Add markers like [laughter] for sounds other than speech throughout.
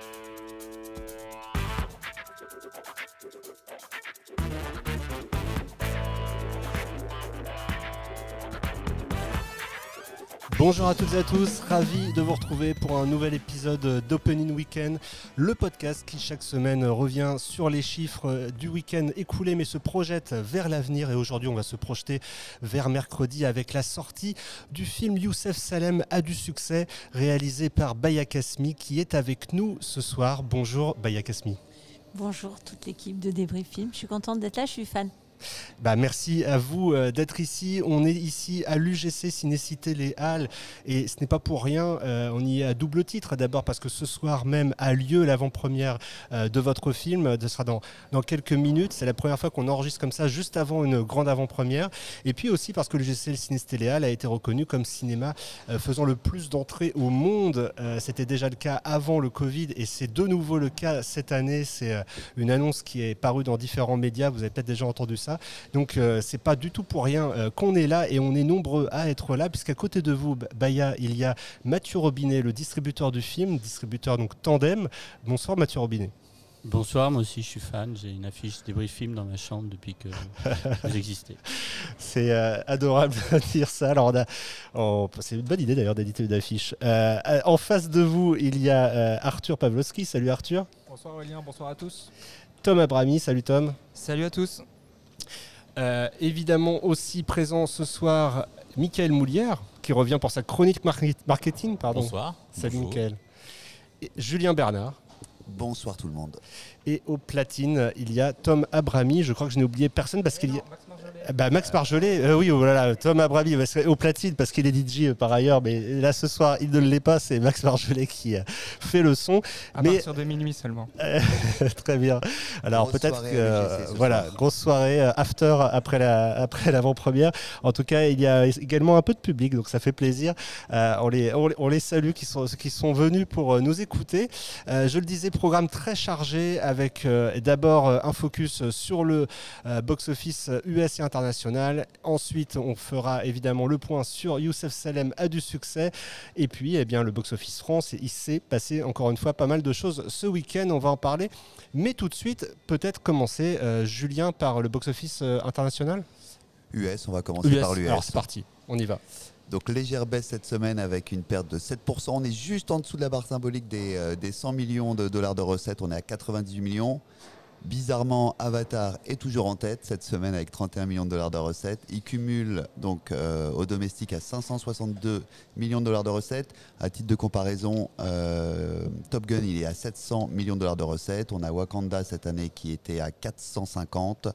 Thank you. Bonjour à toutes et à tous, ravi de vous retrouver pour un nouvel épisode d'Opening Weekend, le podcast qui chaque semaine revient sur les chiffres du week-end écoulé mais se projette vers l'avenir et aujourd'hui on va se projeter vers mercredi avec la sortie du film Youssef Salem a du succès réalisé par Baya Kasmi qui est avec nous ce soir. Bonjour Baya Kasmi. Bonjour toute l'équipe de Débris Film, je suis contente d'être là, je suis fan. Bah, merci à vous euh, d'être ici. On est ici à l'UGC Cinécité Les Halles et ce n'est pas pour rien. Euh, on y est à double titre. D'abord parce que ce soir même a lieu l'avant-première euh, de votre film. Ce sera dans, dans quelques minutes. C'est la première fois qu'on enregistre comme ça juste avant une grande avant-première. Et puis aussi parce que l'UGC Cinécité Les Halles a été reconnu comme cinéma faisant le plus d'entrées au monde. C'était déjà le cas avant le Covid et c'est de nouveau le cas cette année. C'est une annonce qui est parue dans différents médias. Vous avez peut-être déjà entendu ça. Donc euh, c'est pas du tout pour rien euh, qu'on est là et on est nombreux à être là puisqu'à côté de vous, Baya, il y a Mathieu Robinet, le distributeur du film, distributeur donc Tandem. Bonsoir Mathieu Robinet. Bonsoir, moi aussi je suis fan. J'ai une affiche des film dans ma chambre depuis que vous existez. [laughs] C'est euh, adorable de [laughs] dire ça. Alors, c'est une bonne idée d'ailleurs d'éditer une affiche. en face de vous, il y a Arthur Pavlovski. Salut Arthur. Bonsoir Aurélien, bonsoir à tous. Tom Abrami, salut Tom. Salut à tous. Euh, évidemment aussi présent ce soir, Michael Moulière, qui revient pour sa chronique marketing. Pardon. Bonsoir. Salut Michael. Julien Bernard. Bonsoir tout le monde. Et au platine, il y a Tom Abrami. Je crois que je n'ai oublié personne parce qu'il y a... Bah, Max Marjolais, euh, oui, voilà, Tom Abrami au platine parce qu'il est DJ euh, par ailleurs, mais là ce soir il ne l'est pas, c'est Max Marjolais qui euh, fait le son. À mais... partir de minuit seulement. [laughs] très bien. Alors peut-être que voilà, grosse soirée after après la après l'avant-première. En tout cas, il y a également un peu de public, donc ça fait plaisir. on les on, les salue qui sont qui sont venus pour nous écouter. je le disais, programme très chargé avec d'abord un focus sur le box-office US et international. Ensuite, on fera évidemment le point sur Youssef Salem a du succès. Et puis, eh bien, le box-office France, il s'est passé encore une fois pas mal de choses ce week-end. On va en parler. Mais tout de suite, peut-être commencer, euh, Julien, par le box-office euh, international US, on va commencer par l'US. Alors, c'est parti, on y va. Donc légère baisse cette semaine avec une perte de 7%. On est juste en dessous de la barre symbolique des, euh, des 100 millions de dollars de recettes. On est à 98 millions. Bizarrement, Avatar est toujours en tête cette semaine avec 31 millions de dollars de recettes. Il cumule donc euh, au domestique à 562 millions de dollars de recettes. À titre de comparaison, euh, Top Gun il est à 700 millions de dollars de recettes. On a Wakanda cette année qui était à 450.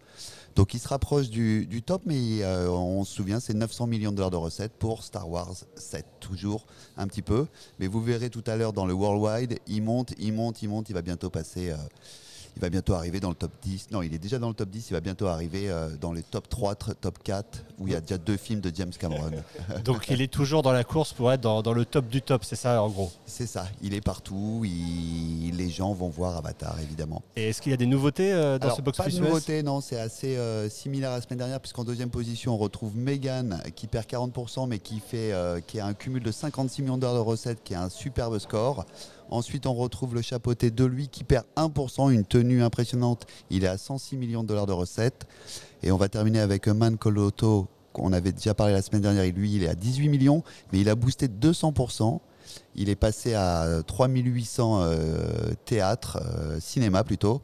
Donc il se rapproche du, top, mais euh, on se souvient, c'est 900 millions de dollars de recettes pour Star Wars 7, toujours un petit peu. Mais vous verrez tout à l'heure dans le Worldwide, il monte, il monte, il monte, il va bientôt passer il va bientôt arriver dans le top 10. Non, il est déjà dans le top 10. Il va bientôt arriver euh, dans les top 3, top 4, où il y a déjà deux films de James Cameron. [laughs] Donc il est toujours dans la course pour être dans, le top du top, c'est ça en gros? C'est ça. Il est partout. les gens vont voir Avatar, évidemment. Et est-ce qu'il y a des nouveautés euh, dans ce box-office Pas de nouveautés, non. C'est assez euh, similaire à la semaine dernière, puisqu'en deuxième position, on retrouve Megan qui perd 40%, mais qui, fait, qui a un cumul de 56 millions d'heures de recettes, qui a un superbe score. Ensuite, on retrouve le chapeauté de lui qui perd 1%, une tenue impressionnante. Il est à 106 millions de dollars de recettes. Et on va terminer avec Man Coloto, qu'on avait déjà parlé la semaine dernière. Lui, il est à 18 millions, mais il a boosté 200%. Il est passé à 3800 euh, théâtres, euh, cinéma plutôt.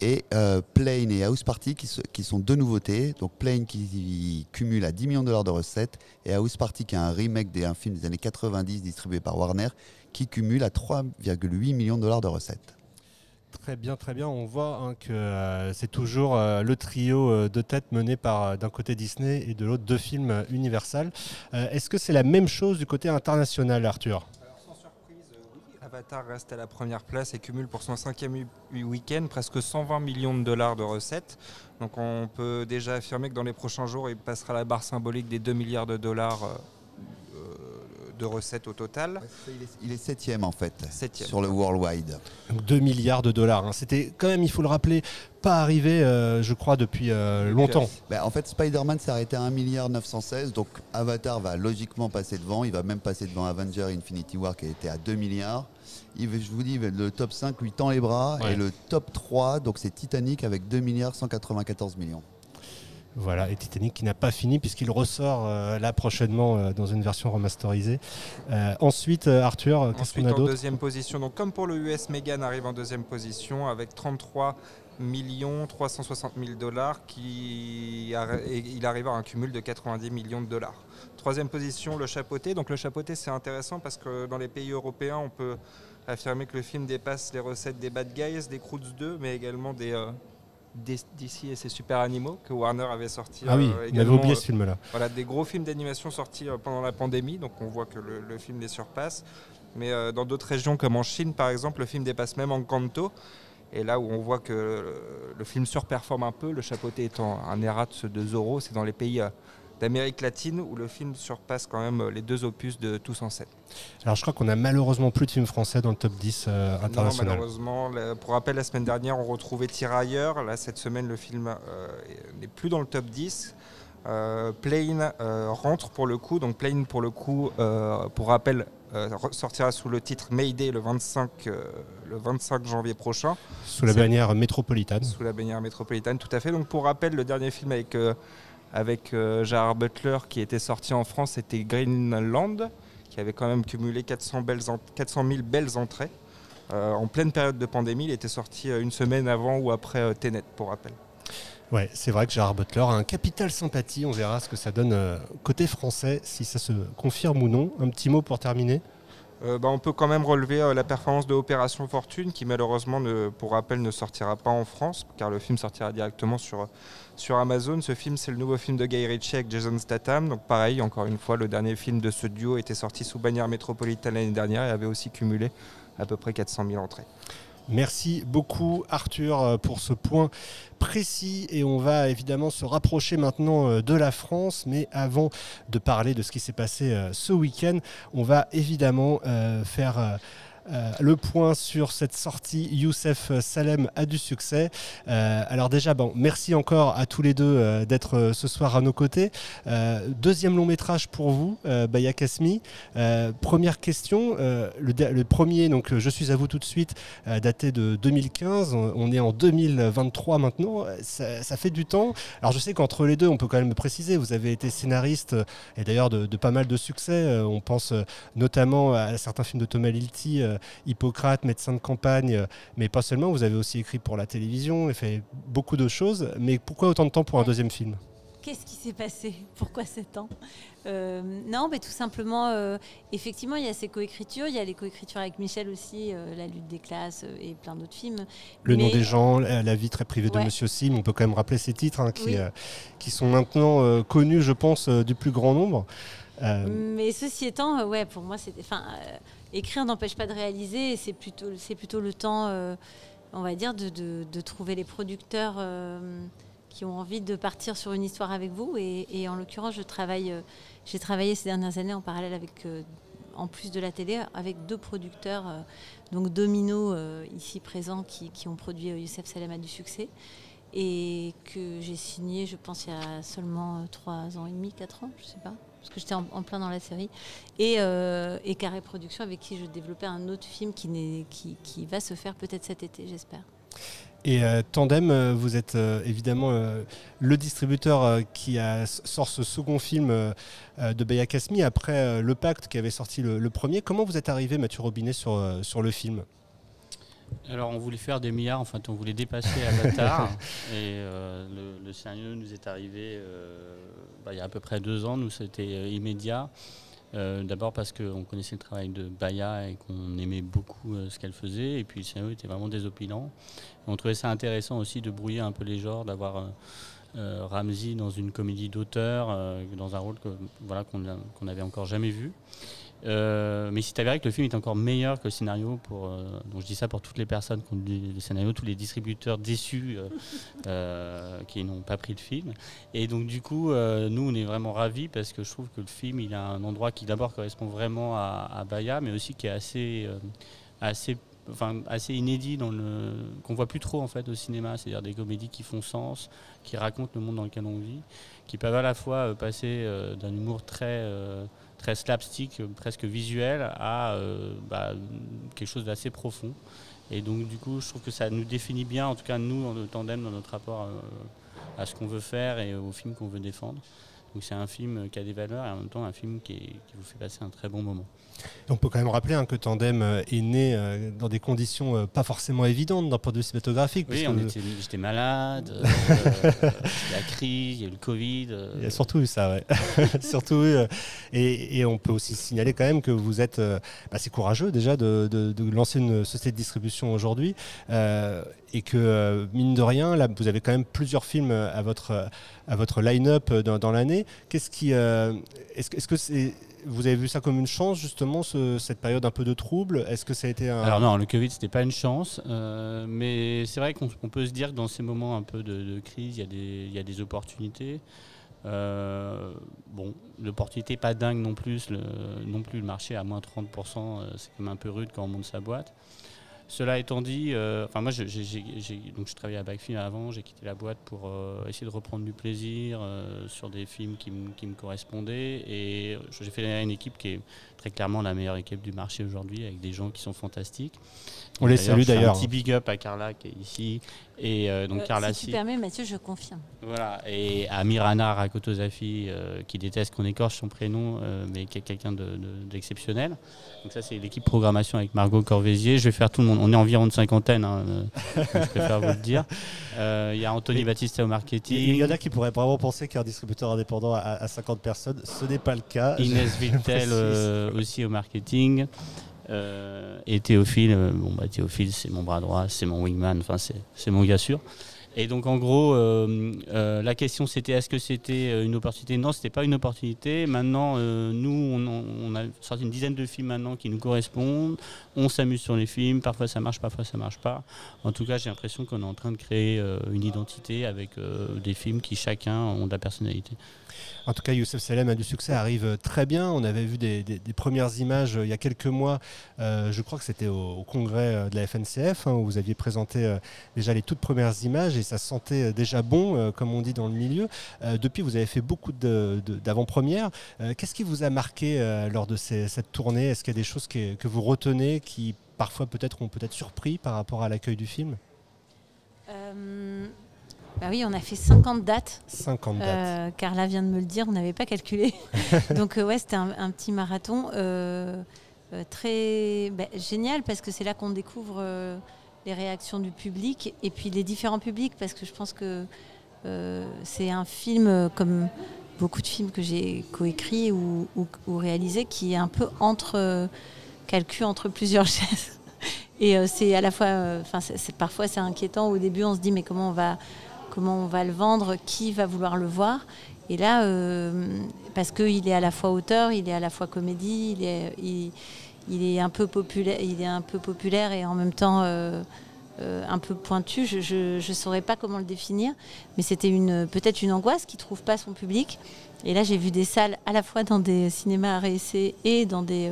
Et euh, Plane et House Party qui, sont deux nouveautés. Donc Plane qui cumule à 10 millions de dollars de recettes et House Party qui est un remake d'un film des années 90 distribué par Warner qui cumule à 3,8 millions de dollars de recettes. Très bien, très bien. On voit hein, que euh, c'est toujours euh, le trio euh, de tête mené par d'un côté Disney et de l'autre deux films Universal. Est-ce que c'est la même chose du côté international, Arthur? Sans surprise, oui. Avatar reste à la première place et cumule pour son cinquième week-end presque 120 millions de dollars de recettes. Donc on peut déjà affirmer que dans les prochains jours, il passera la barre symbolique des 2 milliards de dollars de recettes au total. Il est, septième en fait, Septième. sur le worldwide. Donc 2 milliards de dollars. hein. C'était quand même, il faut le rappeler, pas arrivé, euh, je crois, depuis euh, longtemps. Ben, en fait, Spider-Man s'est arrêté à 1 milliard 916, donc Avatar va logiquement passer devant. Il va même passer devant Avenger Infinity War qui été à 2 milliards. Il, je vous dis, le top 5 lui tend les bras Ouais. et le top 3, donc c'est Titanic avec 2 milliards 194 millions. Voilà, et Titanic qui n'a pas fini puisqu'il ressort euh, là prochainement euh, dans une version remasterisée. Euh, ensuite, Arthur, qu'est-ce qu'on a en d'autre deuxième position, donc comme pour le US, Megan arrive en deuxième position avec 33 millions 360 000 dollars qui il arrive à un cumul de 90 millions de dollars. Troisième position, le chapeauté. Donc le chapeauté, c'est intéressant parce que dans les pays européens, on peut affirmer que le film dépasse les recettes des Bad Guys, des Croods 2, mais également des euh, d'ici et ses super animaux que Warner avait sorti. Ah oui, euh, on avait oublié euh, ce film-là. voilà, des gros films d'animation sortis euh, pendant la pandémie, donc on voit que le, le film les surpasse. Mais euh, dans d'autres régions, comme en Chine par exemple, le film dépasse même Encanto. Et là où on voit que euh, le film surperforme un peu, le chapeauté étant un errat de Zorro, c'est dans les pays euh, d'Amérique latine où le film surpasse quand même euh, les deux opus de Tous en scène. Alors je crois qu'on a malheureusement plus de films français dans le top 10 euh, Non, international. malheureusement, le- pour rappel, la semaine dernière, on retrouvait Tirailleurs. Là, cette semaine, le film euh, n'est plus dans le top 10. Euh, Plane euh, rentre pour le coup. Donc Plane, pour le coup, pour rappel, sortira sous le titre Mayday le 25, euh, le 25 janvier prochain, Sous la bannière métropolitaine. sous la bannière métropolitaine, tout à fait. Donc pour rappel, le dernier film avec, euh, avec euh, Gérard Butler qui était sorti en France, c'était Greenland, qui avait quand même cumulé 400, belles en- 400 000 belles entrées. Euh, en pleine période de pandémie, il était sorti euh, une semaine avant ou après Tenet, pour rappel. Ouais, c'est vrai que Gérard Butler a un capital sympathie. On verra ce que ça donne côté français, si ça se confirme ou non. Un petit mot pour terminer? Euh, bah, on peut quand même relever euh, la performance de Opération Fortune, qui malheureusement, pour rappel, ne sortira pas en France, car le film sortira directement sur, sur Amazon. Ce film, c'est le nouveau film de Guy Ritchie avec Jason Statham. Donc pareil, encore une fois, le dernier film de ce duo était sorti sous bannière métropolitaine l'année dernière et avait aussi cumulé à peu près 400 000 entrées. Merci beaucoup Arthur euh, pour ce point précis. Et on va évidemment se rapprocher maintenant euh, de la France. Mais avant de parler de ce qui s'est passé euh, ce week-end on va évidemment faire euh, le point sur cette sortie Youssef Salem a du succès. Euh, alors déjà, bon, merci encore à tous les deux euh, d'être ce soir à nos côtés. Deuxième long métrage pour vous, Baya Kasmi. Première question, le, premier, donc je suis à vous tout de suite, daté de 2015. On, est en 2023 maintenant. Ça, fait du temps. Alors je sais qu'entre les deux, on peut quand même préciser, vous avez été scénariste et d'ailleurs de, de pas mal de succès. On pense notamment à certains films de Thomas Lilti, euh, Hippocrate, médecin de campagne, euh, mais pas seulement. Vous avez aussi écrit pour la télévision et fait beaucoup de choses. Mais pourquoi autant de temps pour un deuxième film? Qu'est-ce qui s'est passé? Pourquoi 7 ans Euh, Non, mais tout simplement, euh, effectivement, il y a ces coécritures. Il y a les coécritures avec Michel aussi, euh, La lutte des classes et plein d'autres films. Le nom des gens, la vie très privée de. Monsieur Sim. On peut quand même rappeler ces titres hein, qui, Oui. qui sont maintenant connus, je pense, du plus grand nombre. Mais ceci étant, ouais, pour moi, c'était. Enfin, écrire n'empêche pas de réaliser. et C'est plutôt, c'est plutôt le temps, euh, on va dire, de, trouver les producteurs euh, qui ont envie de partir sur une histoire avec vous. Et, en l'occurrence, euh, j'ai travaillé ces dernières années en parallèle avec. en plus de la télé, avec deux producteurs, donc Domino, ici présents, qui, ont produit Youssef Salem a du succès, et que j'ai signé, je pense, il y a seulement euh, trois ans et demi, quatre ans, je sais pas, parce que j'étais en, plein dans la série, et, euh, et Carré Productions, avec qui je développais un autre film qui, qui, va se faire peut-être cet été, j'espère. Et euh, Tandem, euh, vous êtes évidemment le distributeur qui sort ce second film de Baya Kasmi après Le Pacte qui avait sorti le, le premier. Comment vous êtes arrivé, Mathieu Robinet, sur, sur le film? Alors, on voulait faire des milliards, en fait, on voulait dépasser Avatar. [laughs] et euh, le, le scénario nous est arrivé euh, bah, il y a à peu près deux ans. Nous, c'était euh, immédiat. Euh, D'abord parce qu'on connaissait le travail de Baya et qu'on aimait beaucoup ce qu'elle faisait. Et puis, le scénario était vraiment désopilant. On trouvait ça intéressant aussi de brouiller un peu les genres, d'avoir. Ramsey dans une comédie d'auteur, dans un rôle que voilà qu'on a- qu'on n'avait encore jamais vu. Euh, mais il s'est avéré que le film est encore meilleur que le scénario. Pour, euh, donc je dis ça pour toutes les personnes qui ont lu le scénario, tous les distributeurs déçus euh, [laughs] qui n'ont pas pris le film. Et donc du coup, nous on est vraiment ravis parce que je trouve que le film il a un endroit qui d'abord correspond vraiment à, à Baya, mais aussi qui est assez, assez Enfin, assez inédit dans le qu'on voit plus trop en fait au cinéma, c'est-à-dire des comédies qui font sens, qui racontent le monde dans lequel on vit, qui peuvent à la fois passer d'un humour très très slapstick, presque visuel, à euh, bah, quelque chose d'assez profond. Et donc du coup, je trouve que ça nous définit bien, en tout cas nous, en tandem, dans notre rapport euh, à ce qu'on veut faire et au film qu'on veut défendre. Donc c'est un film qui a des valeurs et en même temps un film qui vous fait passer un très bon moment. On peut quand même rappeler hein, que Tandem euh, est né euh, dans des conditions euh, pas forcément évidentes d'un point de vue cinématographique. Oui, j'étais malade, [laughs] la crise, il y a eu le Covid. Il y a surtout eu ça, ouais. [laughs] surtout et, on peut aussi signaler quand même que vous êtes assez bah, courageux déjà de, lancer une société de distribution aujourd'hui et que mine de rien, là, vous avez quand même plusieurs films à votre, à votre line-up dans, l'année. Qu'est-ce qui, est-ce que c'est vous avez vu ça comme une chance, justement, cette période un peu de trouble? Est-ce que ça a été un... Alors non, le Covid, c'était pas une chance. Euh, mais c'est vrai qu'on peut se dire que dans ces moments un peu de, crise, il y, a des opportunités. Euh, bon, l'opportunité pas dingue non plus. Non plus, le marché à moins 30%, euh, c'est quand même un peu rude quand on monte sa boîte. Cela étant dit, euh, enfin moi, je, donc je travaillais à Backfilm avant, j'ai quitté la boîte pour euh, essayer de reprendre du plaisir euh, sur des films qui, qui, me correspondaient. Et j'ai fait une équipe qui est très clairement la meilleure équipe du marché aujourd'hui, avec des gens qui sont fantastiques. On les salue d'ailleurs. Un petit big up à Carla qui est ici. Et donc Carla, si tu permets, Mathieu, je confirme. Voilà. Et à Mirana Rakotozafi, qui déteste qu'on écorche son prénom, mais qui est quelqu'un d'exceptionnel. De, donc ça, c'est l'équipe programmation avec Margot Corvézier. Je vais faire tout le monde. On est environ de cinquantaine, hein, je préfère vous le dire. [laughs] Euh, il y a Anthony Baptiste au marketing. Il y en a qui pourraient vraiment penser qu'un distributeur indépendant à, 50 personnes. Ce n'est pas le cas. Inès Viltel euh, aussi au marketing. Euh, et Théophile, bon bah Théophile c'est mon bras droit, c'est mon wingman, enfin c'est mon gars sûr. Et donc en gros, euh, euh, la question c'était est-ce que c'était euh, une opportunité? Non, c'était pas une opportunité. Maintenant, nous, on, a sorti une dizaine de films maintenant qui nous correspondent. On s'amuse sur les films. Parfois ça marche, parfois ça marche pas. En tout cas, j'ai l'impression qu'on est en train de créer une identité avec des films qui chacun ont de la personnalité. En tout cas, Youssef Salem a du succès, arrive très bien. On avait vu des, premières images euh, il y a quelques mois. Euh, je crois que c'était au, congrès euh, de la FNCF, hein, où vous aviez présenté déjà les toutes premières images et ça sentait déjà bon, comme on dit dans le milieu. depuis, vous avez fait beaucoup d'avant-premières. Qu'est-ce qui vous a marqué lors de cette tournée? Est-ce qu'il y a des choses que, que vous retenez qui parfois peut-être ont peut-être surpris par rapport à l'accueil du film? Bah oui, on a fait 50 dates. 50 dates. Euh, Carla vient de me le dire, on n'avait pas calculé. [laughs] Donc euh, ouais, c'était un, petit marathon euh, très bah, génial parce que c'est là qu'on découvre les réactions du public et puis les différents publics parce que je pense que c'est un film comme beaucoup de films que j'ai coécrit ou, ou, réalisé qui est un peu entre calcul entre plusieurs [laughs] chaises. Et c'est à la fois, enfin, parfois c'est inquiétant. Au début, on se dit mais comment on va comment on va le vendre, qui va vouloir le voir. Et là, euh, parce qu'il est à la fois auteur, il est à la fois comédie, il est, un, peu populaire, et en même temps euh, euh, un peu pointu. Je ne saurais pas comment le définir, mais c'était peut-être une angoisse qui ne trouve pas son public. Et là, j'ai vu des salles à la fois dans des cinémas à et dans des,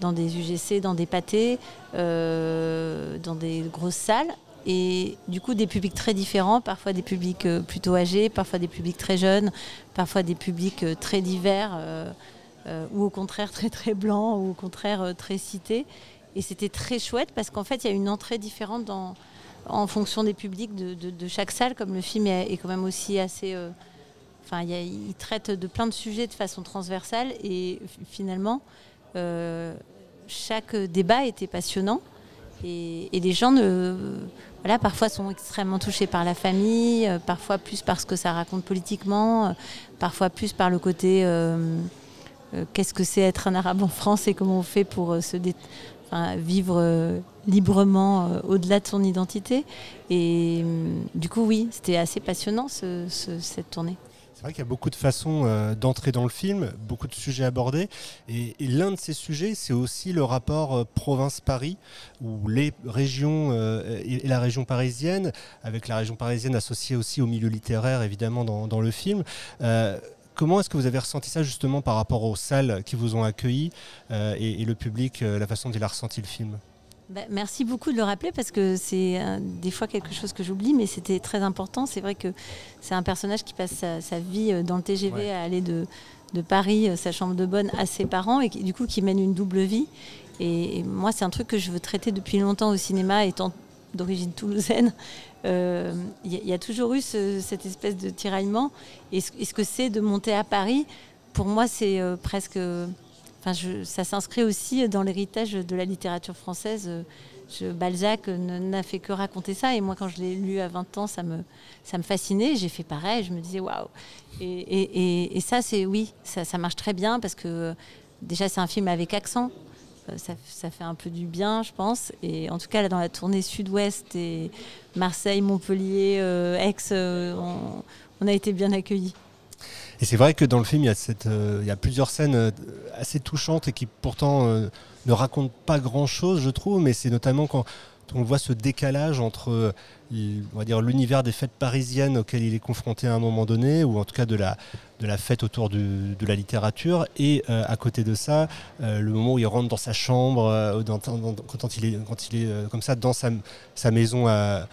dans des UGC, dans des pâtés, dans des grosses salles et du coup des publics très différents, parfois des publics euh, plutôt âgés, parfois des publics très jeunes, parfois des publics euh, très divers, euh, ou au contraire très très blancs, ou au contraire très cités. Et c'était très chouette parce qu'en fait il y a une entrée différente en fonction des publics de, chaque salle, comme le film est, quand même aussi assez... Enfin, il, traite de plein de sujets de façon transversale et finalement, chaque débat était passionnant. Et, les gens voilà, parfois sont extrêmement touchés par la famille, euh, parfois plus par ce que ça raconte politiquement, euh, parfois plus par le côté euh, qu'est-ce que c'est être un arabe en France et comment on fait pour se vivre librement au-delà de son identité. Et du coup, oui, c'était assez passionnant cette tournée. C'est vrai qu'il y a beaucoup de façons euh, d'entrer dans le film, beaucoup de sujets abordés. Et, l'un de ces sujets, c'est aussi le rapport euh, province-Paris, où les régions euh, et, la région parisienne, avec la région parisienne associée aussi au milieu littéraire, évidemment, dans, le film. Comment est-ce que vous avez ressenti ça justement par rapport aux salles qui vous ont accueillis et, le public, la façon dont il a ressenti le film? Bah, merci beaucoup de le rappeler parce que c'est des fois quelque chose que j'oublie, mais c'était très important. C'est vrai que c'est un personnage qui passe sa, vie euh, dans le TGV à aller de, Paris, euh, sa chambre de bonne, à ses parents et du coup qui mène une double vie. Et, moi, c'est un truc que je veux traiter depuis longtemps au cinéma, étant d'origine toulousaine. Euh, il y, a toujours eu cette espèce de tiraillement. Et ce, ce que c'est de monter à Paris, pour moi, c'est presque ça s'inscrit aussi dans l'héritage de la littérature française. Balzac n'a fait que raconter ça. Et moi, quand je l'ai lu à 20 ans, ça me, ça me fascinait. J'ai fait pareil. Je me disais, waouh. Et, ça, c'est oui, ça, marche très bien parce que déjà, c'est un film avec accent. Euh, ça, fait un peu du bien, je pense. Et en tout cas, là, dans la tournée sud-ouest et Marseille, Montpellier, euh, Aix, euh, on a été bien accueillis. Et c'est vrai que dans le film, il y a, euh, plusieurs scènes euh, assez touchantes et qui pourtant euh, ne racontent pas grand-chose, je trouve, mais c'est notamment quand on voit ce décalage entre l'univers des fêtes parisiennes auxquelles il est confronté à un moment donné, ou en tout cas de la, fête autour de la littérature, et à côté de ça, le moment où il rentre dans sa chambre, quand, il est, quand il est comme ça dans sa, sa maison à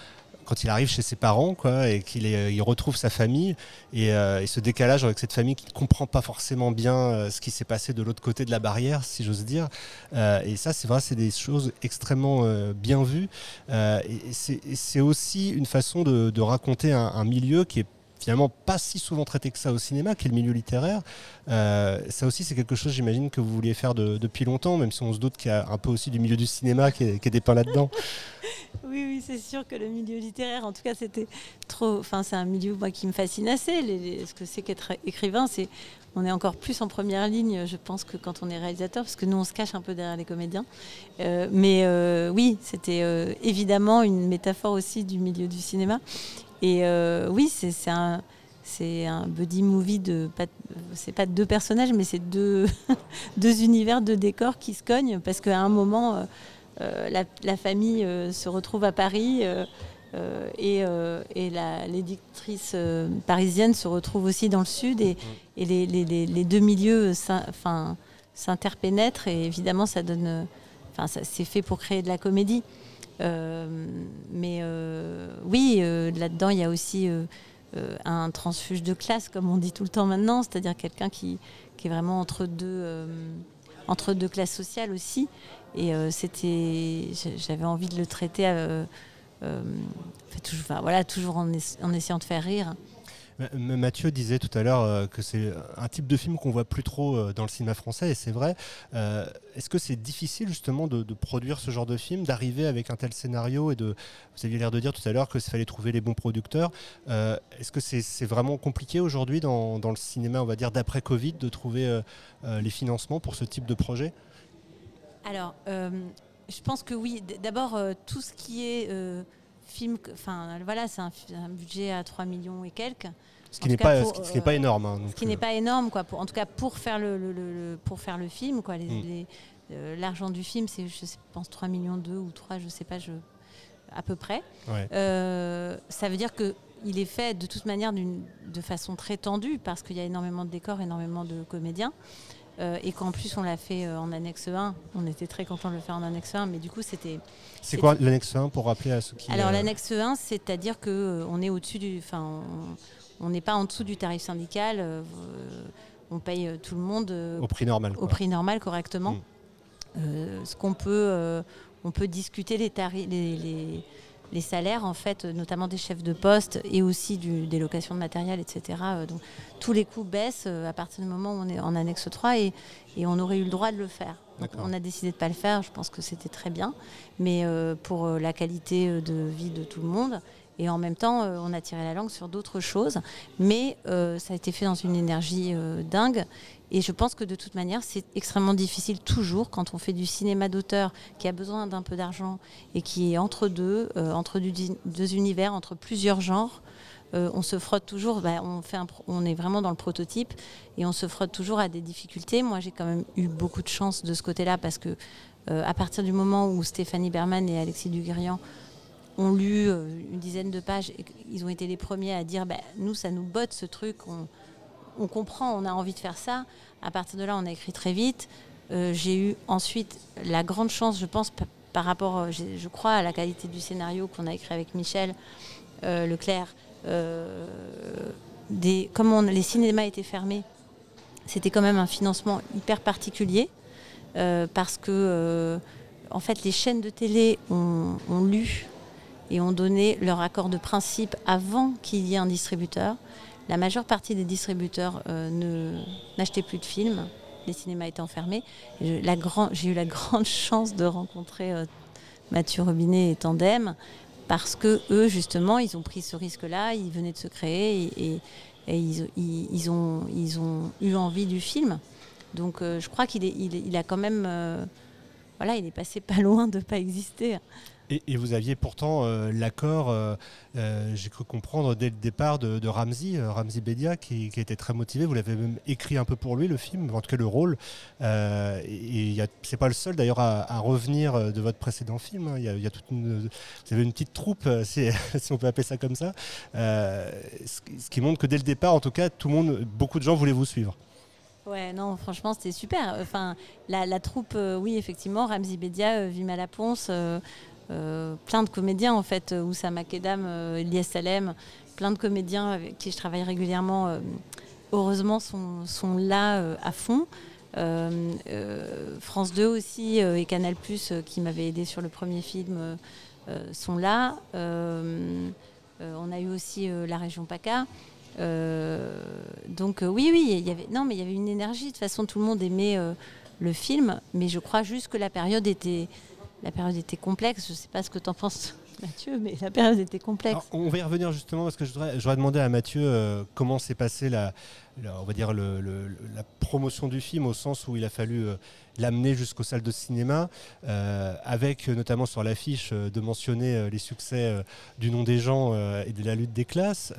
quand il arrive chez ses parents quoi, et qu'il il retrouve sa famille euh, et, ce décalage avec cette famille qui ne comprend pas forcément bien euh, ce qui s'est passé de l'autre côté de la barrière, si j'ose dire. Euh, et ça, c'est vrai, c'est des choses extrêmement bien vues. et c'est aussi une façon de, raconter un, milieu qui est finalement pas si souvent traité que ça au cinéma, qui est le milieu littéraire. Euh, ça aussi, c'est quelque chose, j'imagine, que vous vouliez faire depuis longtemps, même si on se doute qu'il y a un peu aussi du milieu du cinéma qui est, dépeint là-dedans. [laughs] oui, oui, c'est sûr que le milieu littéraire, en tout cas, c'était trop. Enfin, c'est un milieu moi, qui me fascine assez. ce que c'est qu'être écrivain, c'est on est encore plus en première ligne, je pense, que quand on est réalisateur, parce que nous, on se cache un peu derrière les comédiens. Euh, mais euh, oui, c'était évidemment une métaphore aussi du milieu du cinéma. Et euh, oui, c'est un, c'est un buddy movie de c'est pas deux personnages mais c'est deux, [laughs] deux univers de décors qui se cognent. Parce qu'à un moment euh, euh, la, famille se retrouve à Paris et, et l'éditrice parisienne se retrouve aussi dans le sud et, et les, les, les, deux milieux s'interpénètrent. Et évidemment ça donne enfin c'est fait pour créer de la comédie mais euh, oui, euh, là-dedans, il y a aussi un transfuge de classe, comme on dit tout le temps maintenant, c'est-à-dire quelqu'un qui, qui, est vraiment entre deux, entre deux classes sociales aussi. Et c'était, j'avais envie de le traiter, toujours, voilà, toujours en, essayant de faire rire. Mathieu disait tout à l'heure euh, que c'est un type de film qu'on voit plus trop euh, dans le cinéma français, et c'est vrai. Euh, est-ce que c'est difficile justement de, produire ce genre de film, d'arriver avec un tel scénario et de Vous aviez l'air de dire tout à l'heure qu'il fallait trouver les bons producteurs. Est-ce que c'est vraiment compliqué aujourd'hui dans, le cinéma, on va dire d'après Covid, de trouver les financements pour ce type de projet? Alors, je pense que oui. D'abord, tout ce qui est film, enfin voilà, c'est un, budget à 3 millions et quelques. Ce qui n'est pas, ce qui, pas euh, énorme. Hein, ce qui n'est pas énorme, quoi. Pour, en tout cas, pour faire le, pour faire le film, quoi. Mm. Euh, l'argent du film, c'est, je pense, 3 millions 2 ou 3, je sais pas, je, à peu près. Euh, ça veut dire que il est fait de toute manière de façon très tendue parce qu'il y a énormément de décors, énormément de comédiens. Euh, et qu'en plus on l'a fait euh, en annexe 1. On était très content de le faire en annexe 1, mais du coup c'était. C'est quoi l'annexe 1 pour rappeler à ceux qui. Alors euh, l'annexe 1, c'est-à-dire que on est au-dessus du, enfin, on n'est pas en dessous du tarif syndical. on paye tout le monde au prix normal. Au prix normal correctement. Mm. ce qu'on peut, on peut discuter les tarifs, les les salaires, en fait, notamment des chefs de poste et aussi du, des locations de matériel, etc. Euh, donc, tous les coûts baissent euh, à partir du moment où on est en annexe 3 et, et on aurait eu le droit de le faire. on a décidé de ne pas le faire, je pense que c'était très bien, mais euh, pour la qualité de vie de tout le monde. Et en même temps, on a tiré la langue sur d'autres choses, mais ça a été fait dans une énergie dingue. Et je pense que de toute manière, c'est extrêmement difficile toujours quand on fait du cinéma d'auteur qui a besoin d'un peu d'argent et qui est entre deux, euh, entre deux univers, entre plusieurs genres. euh, on se frotte toujours, bah, on, fait on est vraiment dans le prototype et on se frotte toujours à des difficultés. Moi, j'ai quand même eu beaucoup de chance de ce côté-là parce que euh, à partir du moment où Stéphanie Berman et Alexis Duguirian ont lu euh, une dizaine de pages, et ils ont été les premiers à dire bah, nous, ça nous botte ce truc, on, comprend, on a envie de faire ça. À partir de là, on a écrit très vite. j'ai eu ensuite la grande chance, je pense, par rapport, je crois, à la qualité du scénario qu'on a écrit avec Michel Leclerc, euh, comme les cinémas étaient fermés, c'était quand même un financement hyper particulier euh, parce que euh, en fait les chaînes de télé ont, lu et ont donné leur accord de principe avant qu'il y ait un distributeur. La majeure partie des distributeurs n'achetaient plus de films, les cinémas étaient fermés. J'ai eu la [laughs] grande chance de rencontrer Mathieu Robinet et Tandem parce que eux, justement, ils ont pris ce risque-là, ils venaient de se créer et, ils, ont, ils ont eu envie du film. Donc euh, je crois qu'il il, a quand même... Euh, voilà, il est passé pas loin de pas exister. Et, vous aviez pourtant euh, l'accord, euh, euh, j'ai cru comprendre dès le départ de, de Ramzi, Ramzi Bedia, qui, était très motivé. Vous l'avez même écrit un peu pour lui, le film, en tout cas le rôle. et c'est pas le seul d'ailleurs à, revenir de votre précédent film. Hein. Il y a, toute une, vous avez une petite troupe, [laughs] si, on peut appeler ça comme ça. ce qui montre que dès le départ, en tout cas, tout le monde, beaucoup de gens voulaient vous suivre. Ouais, non, franchement, c'était super. Enfin, la, troupe, oui, effectivement, Ramzi Bedia, Vima Laponce. Euh, plein de comédiens en fait, euh, Oussama Kedam, euh, Elias Salem, plein de comédiens avec qui je travaille régulièrement, heureusement sont, là à fond. France 2 aussi et Canal Plus qui m'avaient aidé sur le premier film sont là. on a eu aussi la région PACA. donc oui, oui, y avait non, mais il y avait une énergie. De toute façon, tout le monde aimait le film, mais je crois juste que la période était la période était complexe. Je ne sais pas ce que tu en penses. Mathieu, mais la période était complexe. on va y revenir justement parce que j'aurais demandé à Mathieu euh, comment s'est passée la, promotion du film au sens où il a fallu euh, l'amener jusqu'aux salles de cinéma, euh, avec notamment sur l'affiche de mentionner les succès du nom des gens et de la lutte des classes,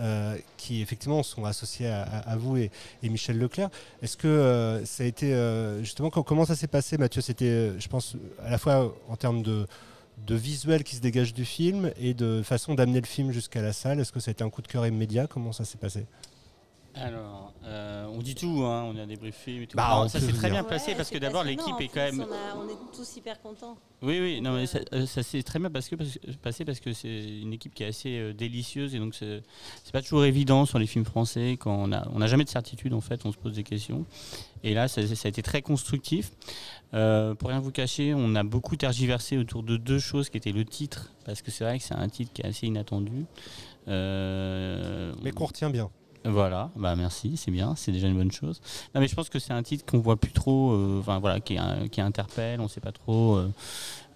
qui effectivement sont associés à, vous et, Michel Leclerc. Est-ce que ça a été justement comment ça s'est passé, Mathieu? C'était, je pense, à la fois en termes de de visuel qui se dégage du film et de façon d'amener le film jusqu'à la salle. Est-ce que ça a été un coup de cœur immédiat? Comment ça s'est passé? Alors, euh, on dit tout, hein, on a débriefé et tout. Bah, ça s'est très bien passé parce que d'abord l'équipe est quand même. On, est tous hyper contents. Oui, oui, non, mais ça, euh, s'est très bien parce que, passé parce que c'est une équipe qui est assez euh, délicieuse et donc c'est pas toujours évident sur les films français quand on a, on n'a jamais de certitude en fait, on se pose des questions. Et là, ça, a été très constructif. pour rien vous cacher, on a beaucoup tergiversé autour de deux choses qui étaient le titre parce que c'est vrai que c'est un titre qui est assez inattendu. mais qu'on retient bien. Voilà, bah merci, c'est bien, c'est déjà une bonne chose. Non mais je pense que c'est un titre qu'on voit plus trop, euh, enfin voilà, qui, qui, interpelle, on ne sait pas trop euh,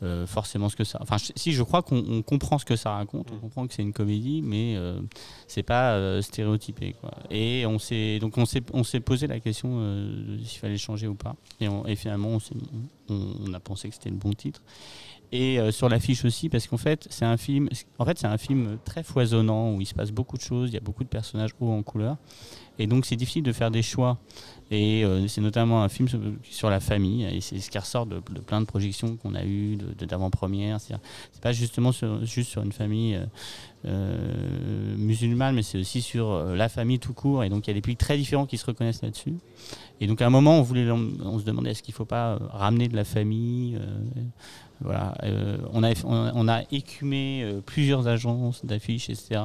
euh, forcément ce que ça. Enfin, si je crois qu'on comprend ce que ça raconte, on mm. comprend que c'est une comédie, mais c'est pas stéréotypé. Quoi. Et on s'est donc on s'est on s'est posé la question s'il fallait changer ou pas. Et, et finalement on, on, a pensé que c'était le bon titre et euh, sur l'affiche aussi parce qu'en fait c'est un film en fait c'est un film très foisonnant où il se passe beaucoup de choses il y a beaucoup de personnages hauts en couleur. Et donc c'est difficile de faire des choix. Et euh, c'est notamment un film sur, la famille et c'est ce qui ressort de, plein de projections qu'on a eues d'avant-première. C'est pas justement juste sur une famille euh, musulmane mais c'est aussi sur la famille tout court. Et donc il y a des publics très différents qui se reconnaissent là-dessus. Et donc à un moment on voulait on se demandait est-ce qu'il faut pas ramener de la famille voilà, euh, on, a, on, a écumé euh, plusieurs agences d'affiches, etc.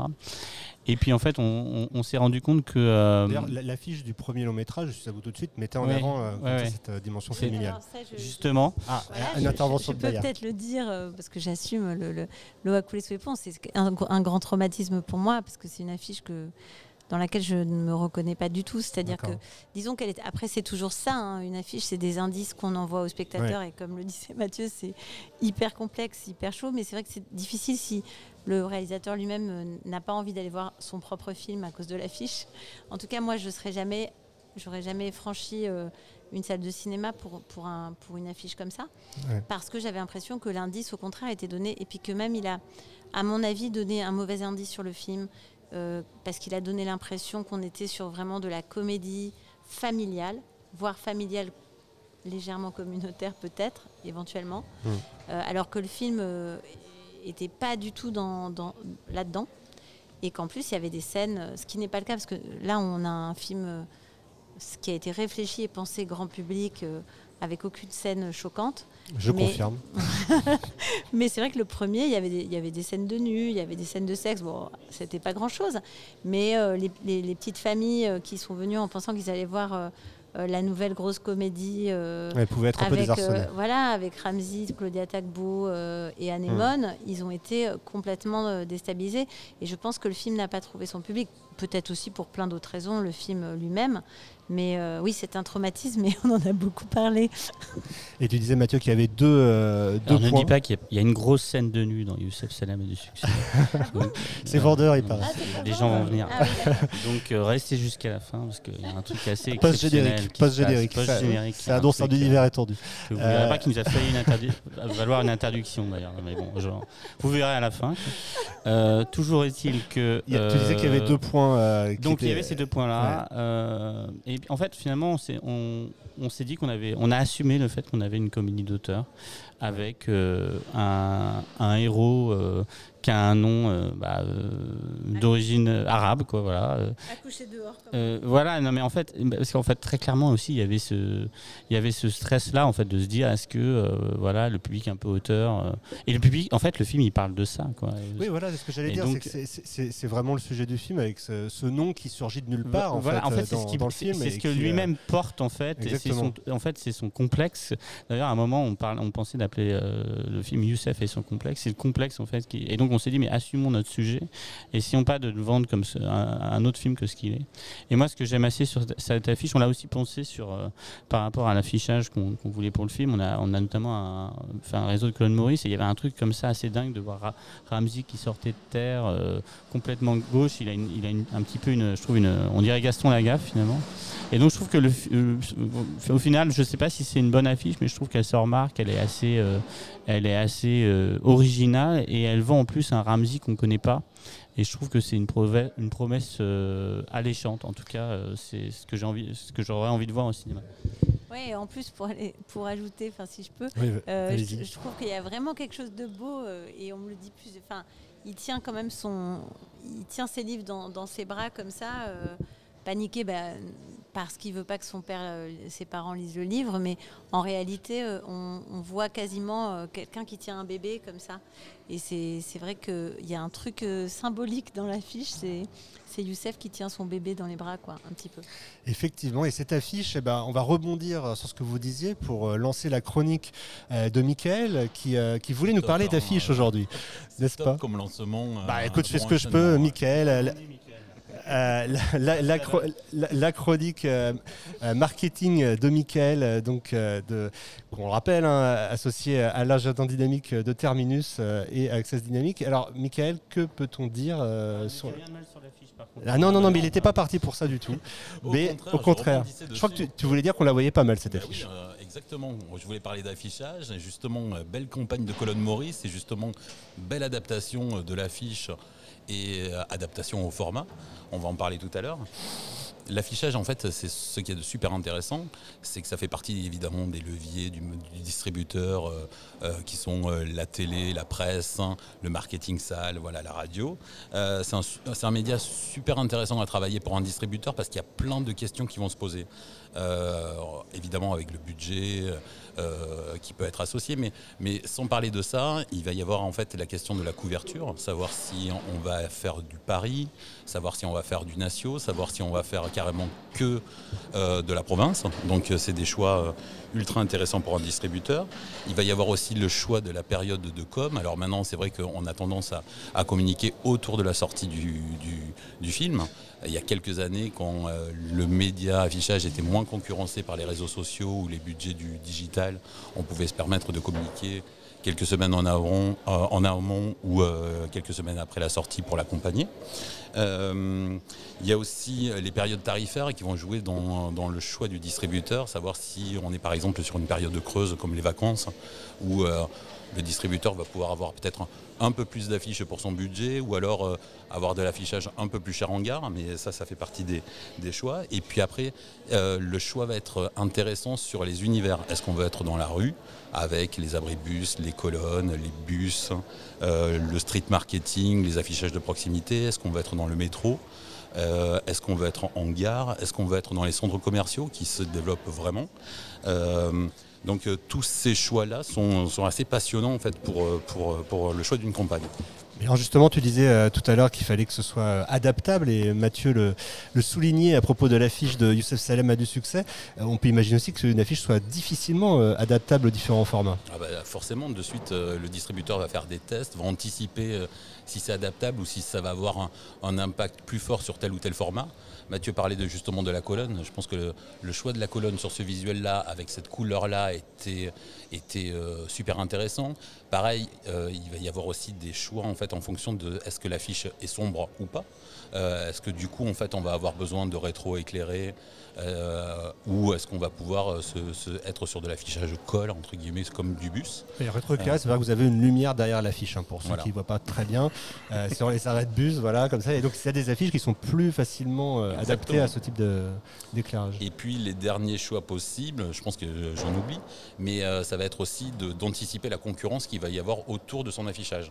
Et puis en fait, on, s'est rendu compte que. Euh, l'affiche du premier long métrage, je vous tout de suite, mettait en avant cette dimension familiale. Justement. Ah, une intervention je, je peux peut-être le dire parce que j'assume le, l'eau a coulé sous les ponts. C'est un, un, grand traumatisme pour moi parce que c'est une affiche que dans laquelle je ne me reconnais pas du tout. C'est-à-dire que, disons qu'elle est. Après, c'est toujours ça, hein, une affiche, c'est des indices qu'on envoie aux spectateurs. Et comme le disait Mathieu, c'est hyper complexe, hyper chaud. Mais c'est vrai que c'est difficile si le réalisateur lui-même euh, n'a pas envie d'aller voir son propre film à cause de l'affiche. En tout cas, moi, je serais jamais. J'aurais jamais franchi euh, une salle de cinéma pour, pour, un, pour une affiche comme ça. Parce que j'avais l'impression que l'indice, au contraire, était donné. Et puis que même il a, à mon avis, donné un mauvais indice sur le film euh, parce qu'il a donné l'impression qu'on était sur vraiment de la comédie familiale, voire familiale légèrement communautaire peut-être, éventuellement, Mm. Euh, alors que le film n'était pas du tout dans, dans- là-dedans, et qu'en plus il y avait des scènes, euh, ce qui n'est pas le cas, parce que là on a un film euh, ce qui a été réfléchi et pensé grand public, euh, avec aucune scène choquante. Je Mais- confirme. [laughs] Mais c'est vrai que le premier, il y, avait des, il y avait des scènes de nu, il y avait des scènes de sexe. Bon, c'était pas grand chose. Mais euh, les, les- les petites familles euh, qui sont venues en pensant qu'ils allaient voir euh, la nouvelle grosse comédie. euh, Elle pouvait être un peu avec, euh, voilà, avec Ramsey, Claudia Tagbo et Anémone, ils ont été complètement déstabilisés. Et je pense que le film n'a pas trouvé son public. Peut-être aussi pour plein d'autres raisons, le film lui-même. Mais euh, oui, c'est un traumatisme et [laughs] on en a beaucoup parlé. Et tu disais, Mathieu, qu'il y avait deux, euh, deux Alors, ne points. dis pas qu'il y, a- il y a une grosse scène de nu dans Youssef Salam et du succès. [laughs] C'est euh, vendeur, il euh, paraît. Les gens vont venir. Ah oui. [laughs] Donc euh, restez jusqu'à la fin parce qu'il y a un truc assez Post-générique. Post-générique. Post-générique. Annonce un truc, univers euh, étendu. vous verrez pas qui nous a failli une interdi- valoir une interdiction d'ailleurs. Mais bon, genre, vous verrez à la fin. Euh, toujours est-il que. Tu disais qu'il y avait deux points. euh, donc il y avait ces deux points-là. euh, et en fait, finalement, on s'est, dit qu'on avait, on a assumé le fait qu'on avait une comédie d'auteur avec euh, un, un héros euh, qui a un nom euh, bah, euh, d'origine arabe, quoi. Voilà. euh, Accoucher dehors. comme- euh, voilà, non mais en fait, parce qu'en fait très clairement aussi il y avait ce, il y avait ce stress là en fait de se dire est-ce que euh, voilà le public est un peu auteur euh, et le public en fait le film il parle de ça quoi. Oui, voilà, c'est ce que j'allais dire. donc- c'est que c'est- vraiment le sujet du film avec ce, ce nom qui surgit de nulle part en voilà, fait, en fait euh, c'est dans, ce, qui- dans le c'est- film. c'est et ce que euh, lui-même porte en fait. et c'est Exactement. son, en fait c'est son complexe. D'ailleurs à un moment on parle, on pensait d'appeler euh, le film Youssef et son complexe. C'est le complexe en fait qui. Et donc on s'est dit mais assumons notre sujet. Et si on pas de le vendre comme un, autre film que ce qu'il est. Et moi ce que j'aime assez sur cette- affiche, on l'a aussi pensé sur euh, par rapport à l'affichage qu'on voulait pour le film. On a, on a notamment un, un réseau de Claude Maurice et il y avait un truc comme ça assez dingue de voir Ra- Ramsey qui sortait de terre euh, complètement gauche. Il a, il a un petit peu une, je trouve une, on dirait Gaston Lagaffe finalement. Et donc je trouve que euh, au final, je sais pas si c'est une bonne affiche, mais je trouve qu'elle se remarque, elle est assez, elle est assez originale et elle vend en plus un Ramsey qu'on connaît pas. Et je trouve que c'est une, une promesse euh, alléchante. En tout cas, euh, c'est ce que j'ai envie, ce que j'aurais envie de voir au cinéma. Ouais, et en plus, pour, aller, pour ajouter, enfin, si je peux, Oui, euh, je, je trouve qu'il y a vraiment quelque chose de beau euh, et on me le dit plus. Enfin, il tient quand même son, il tient ses livres dans, dans ses bras comme ça, euh, paniqué bah, parce qu'il veut pas que son père, euh, ses parents lisent le livre, mais en réalité, euh, on, on voit quasiment euh, quelqu'un qui tient un bébé comme ça. Et c'est c'est vrai qu'il y a un truc symbolique dans l'affiche, c'est c'est Youssef qui tient son bébé dans les bras, quoi, un petit peu. Effectivement, et cette affiche, eh ben, on va rebondir sur ce que vous disiez pour lancer la chronique de Michael qui, qui voulait nous parler d'affiches euh, aujourd'hui. N'est-ce pas? comme lancement. Bah écoute, je fais ce que je peux. Michael. Euh, la- euh, la, la- la la- la chronique euh, marketing de Michael, euh, donc de, qu'on le rappelle, hein, associé à l'agenda dynamique de Terminus et Access Dynamique. Alors, Michael, que peut-on dire euh, sur... Ah non, non, non, mais il n'était pas parti pour ça du tout. [laughs] Au mais contraire, au je contraire, je crois que tu, tu voulais dire qu'on la voyait pas mal cette Bah oui, affiche. exactement. Je voulais parler d'affichage. Et justement, belle campagne de Colonne Maurice et justement, belle adaptation de l'affiche et euh, adaptation au format. On va en parler tout à l'heure. L'affichage, en fait, c'est ce qui est de super intéressant, c'est que ça fait partie évidemment des leviers du, distributeur euh, euh, qui sont la télé, la presse, hein, le marketing salle, voilà, la radio. C'est un média super intéressant à travailler pour un distributeur parce qu'il y a plein de questions qui vont se poser. Euh, évidemment avec le budget euh, qui peut être associé, mais, sans parler de ça, il va y avoir en fait la question de la couverture, savoir si on va faire du pari, savoir si on va faire du natio, savoir si on va faire carrément que euh, de la province. Donc c'est des choix ultra intéressants pour un distributeur. Il va y avoir aussi le choix de la période de com. Alors maintenant, c'est vrai qu'on a tendance à, communiquer autour de la sortie du film. Il y a quelques années, quand euh, le média affichage était moins concurrencé par les réseaux sociaux ou les budgets du digital, on pouvait se permettre de communiquer quelques semaines en amont, euh, en amont ou euh, quelques semaines après la sortie pour l'accompagner. Euh, il y a aussi les périodes tarifaires qui vont jouer dans, dans le choix du distributeur, savoir si on est par exemple exemple sur une période de creuse comme les vacances, où le distributeur va pouvoir avoir peut-être un, peu plus d'affiches pour son budget ou alors euh, avoir de l'affichage un peu plus cher en gare, mais ça, ça fait partie des, choix. Et puis après, euh, le choix va être intéressant sur les univers. Est-ce qu'on veut être dans la rue avec les abribus, les colonnes, les bus, euh, le street marketing, les affichages de proximité? Est-ce qu'on va être dans le métro? Est-ce qu'on veut être en gare? Est-ce qu'on veut être dans les centres commerciaux qui se développent vraiment? Donc euh, tous ces choix-là sont, assez passionnants en fait pour, euh, euh, pour, le choix d'une campagne. alors justement, tu disais tout à l'heure qu'il fallait que ce soit adaptable et Mathieu le, soulignait à propos de l'affiche de Youssef Salem a du succès. on peut imaginer aussi que une affiche soit difficilement adaptable aux différents formats. Ah bah, forcément, de suite, le distributeur va faire des tests, va anticiper si c'est adaptable ou si ça va avoir un impact plus fort sur tel ou tel format. Mathieu parlait de, justement de la colonne. Je pense que le, choix de la colonne sur ce visuel-là, avec cette couleur-là, était, était euh, super intéressant. Pareil, euh, il va y avoir aussi des choix en fait en fonction de est-ce que l'affiche est sombre ou pas. Euh, est-ce que du coup en fait on va avoir besoin de rétro éclairé euh, ou est-ce qu'on va pouvoir euh, se, être sur de l'affichage colle, entre guillemets, comme du bus? Et rétroéclairé, c'est vrai que vous avez une lumière derrière l'affiche, hein, pour ceux qui ne voient pas très bien, [laughs] sur les arrêts de bus, voilà, comme ça. Et donc, il y a des affiches qui sont plus facilement adaptées à ce type d'éclairage. Et puis, les derniers choix possibles, je pense que j'en oublie, mais ça va être aussi d'anticiper la concurrence qu'il va y avoir autour de son affichage.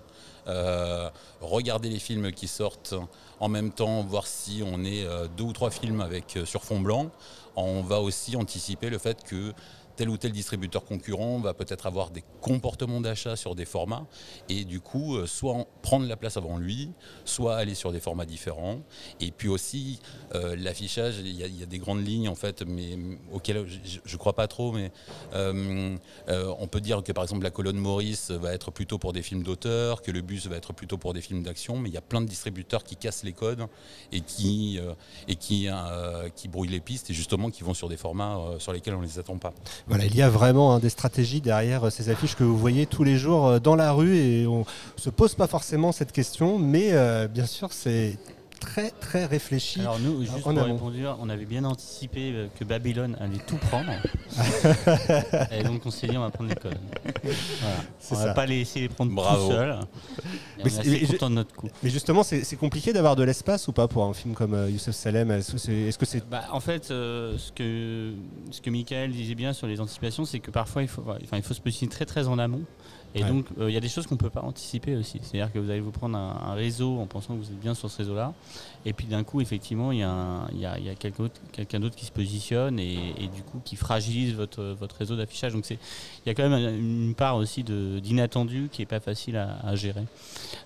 Regarder les films qui sortent en même temps, voir si on est deux ou trois films avec sur fond blanc. On va aussi anticiper le fait que tel ou tel distributeur concurrent va peut-être avoir des comportements d'achat sur des formats et du coup euh, soit prendre la place avant lui, soit aller sur des formats différents. Et puis aussi euh, l'affichage, il y, a des grandes lignes en fait, mais auxquelles je ne crois pas trop, mais euh, on peut dire que par exemple la colonne Maurice va être plutôt pour des films d'auteur, que le bus va être plutôt pour des films d'action, mais il y a plein de distributeurs qui cassent les codes et qui brouillent les pistes et justement qui vont sur des formats sur lesquels on ne les attend pas. Voilà, il y a vraiment hein, des stratégies derrière euh, ces affiches que vous voyez tous les jours euh, dans la rue et on ne se pose pas forcément cette question, mais euh, bien sûr c'est très très réfléchi. Alors nous, juste pour répondre, on avait bien anticipé que Babylone allait tout prendre. [laughs] et donc on s'est dit on va prendre les colonnes. On va pas les laisser prendre Bravo. tout seul. Mais on est content de notre coup. Mais justement, c'est compliqué d'avoir de l'espace ou pas pour un film comme euh, Youssef Salem? Est-ce que c'est bah, En fait, euh, ce que ce que Michael disait bien sur les anticipations, c'est que parfois il faut, il faut se positionner très très en amont. Et donc, euh, il y a des choses qu'on ne peut pas anticiper aussi. C'est-à-dire que vous allez vous prendre un, réseau en pensant que vous êtes bien sur ce réseau-là. Et puis d'un coup, effectivement, il y a, y a, y a quelqu'un d'autre qui se positionne et, du coup qui fragilise votre, votre réseau d'affichage. Donc il y a quand même une part aussi d'inattendu qui n'est pas facile à, gérer.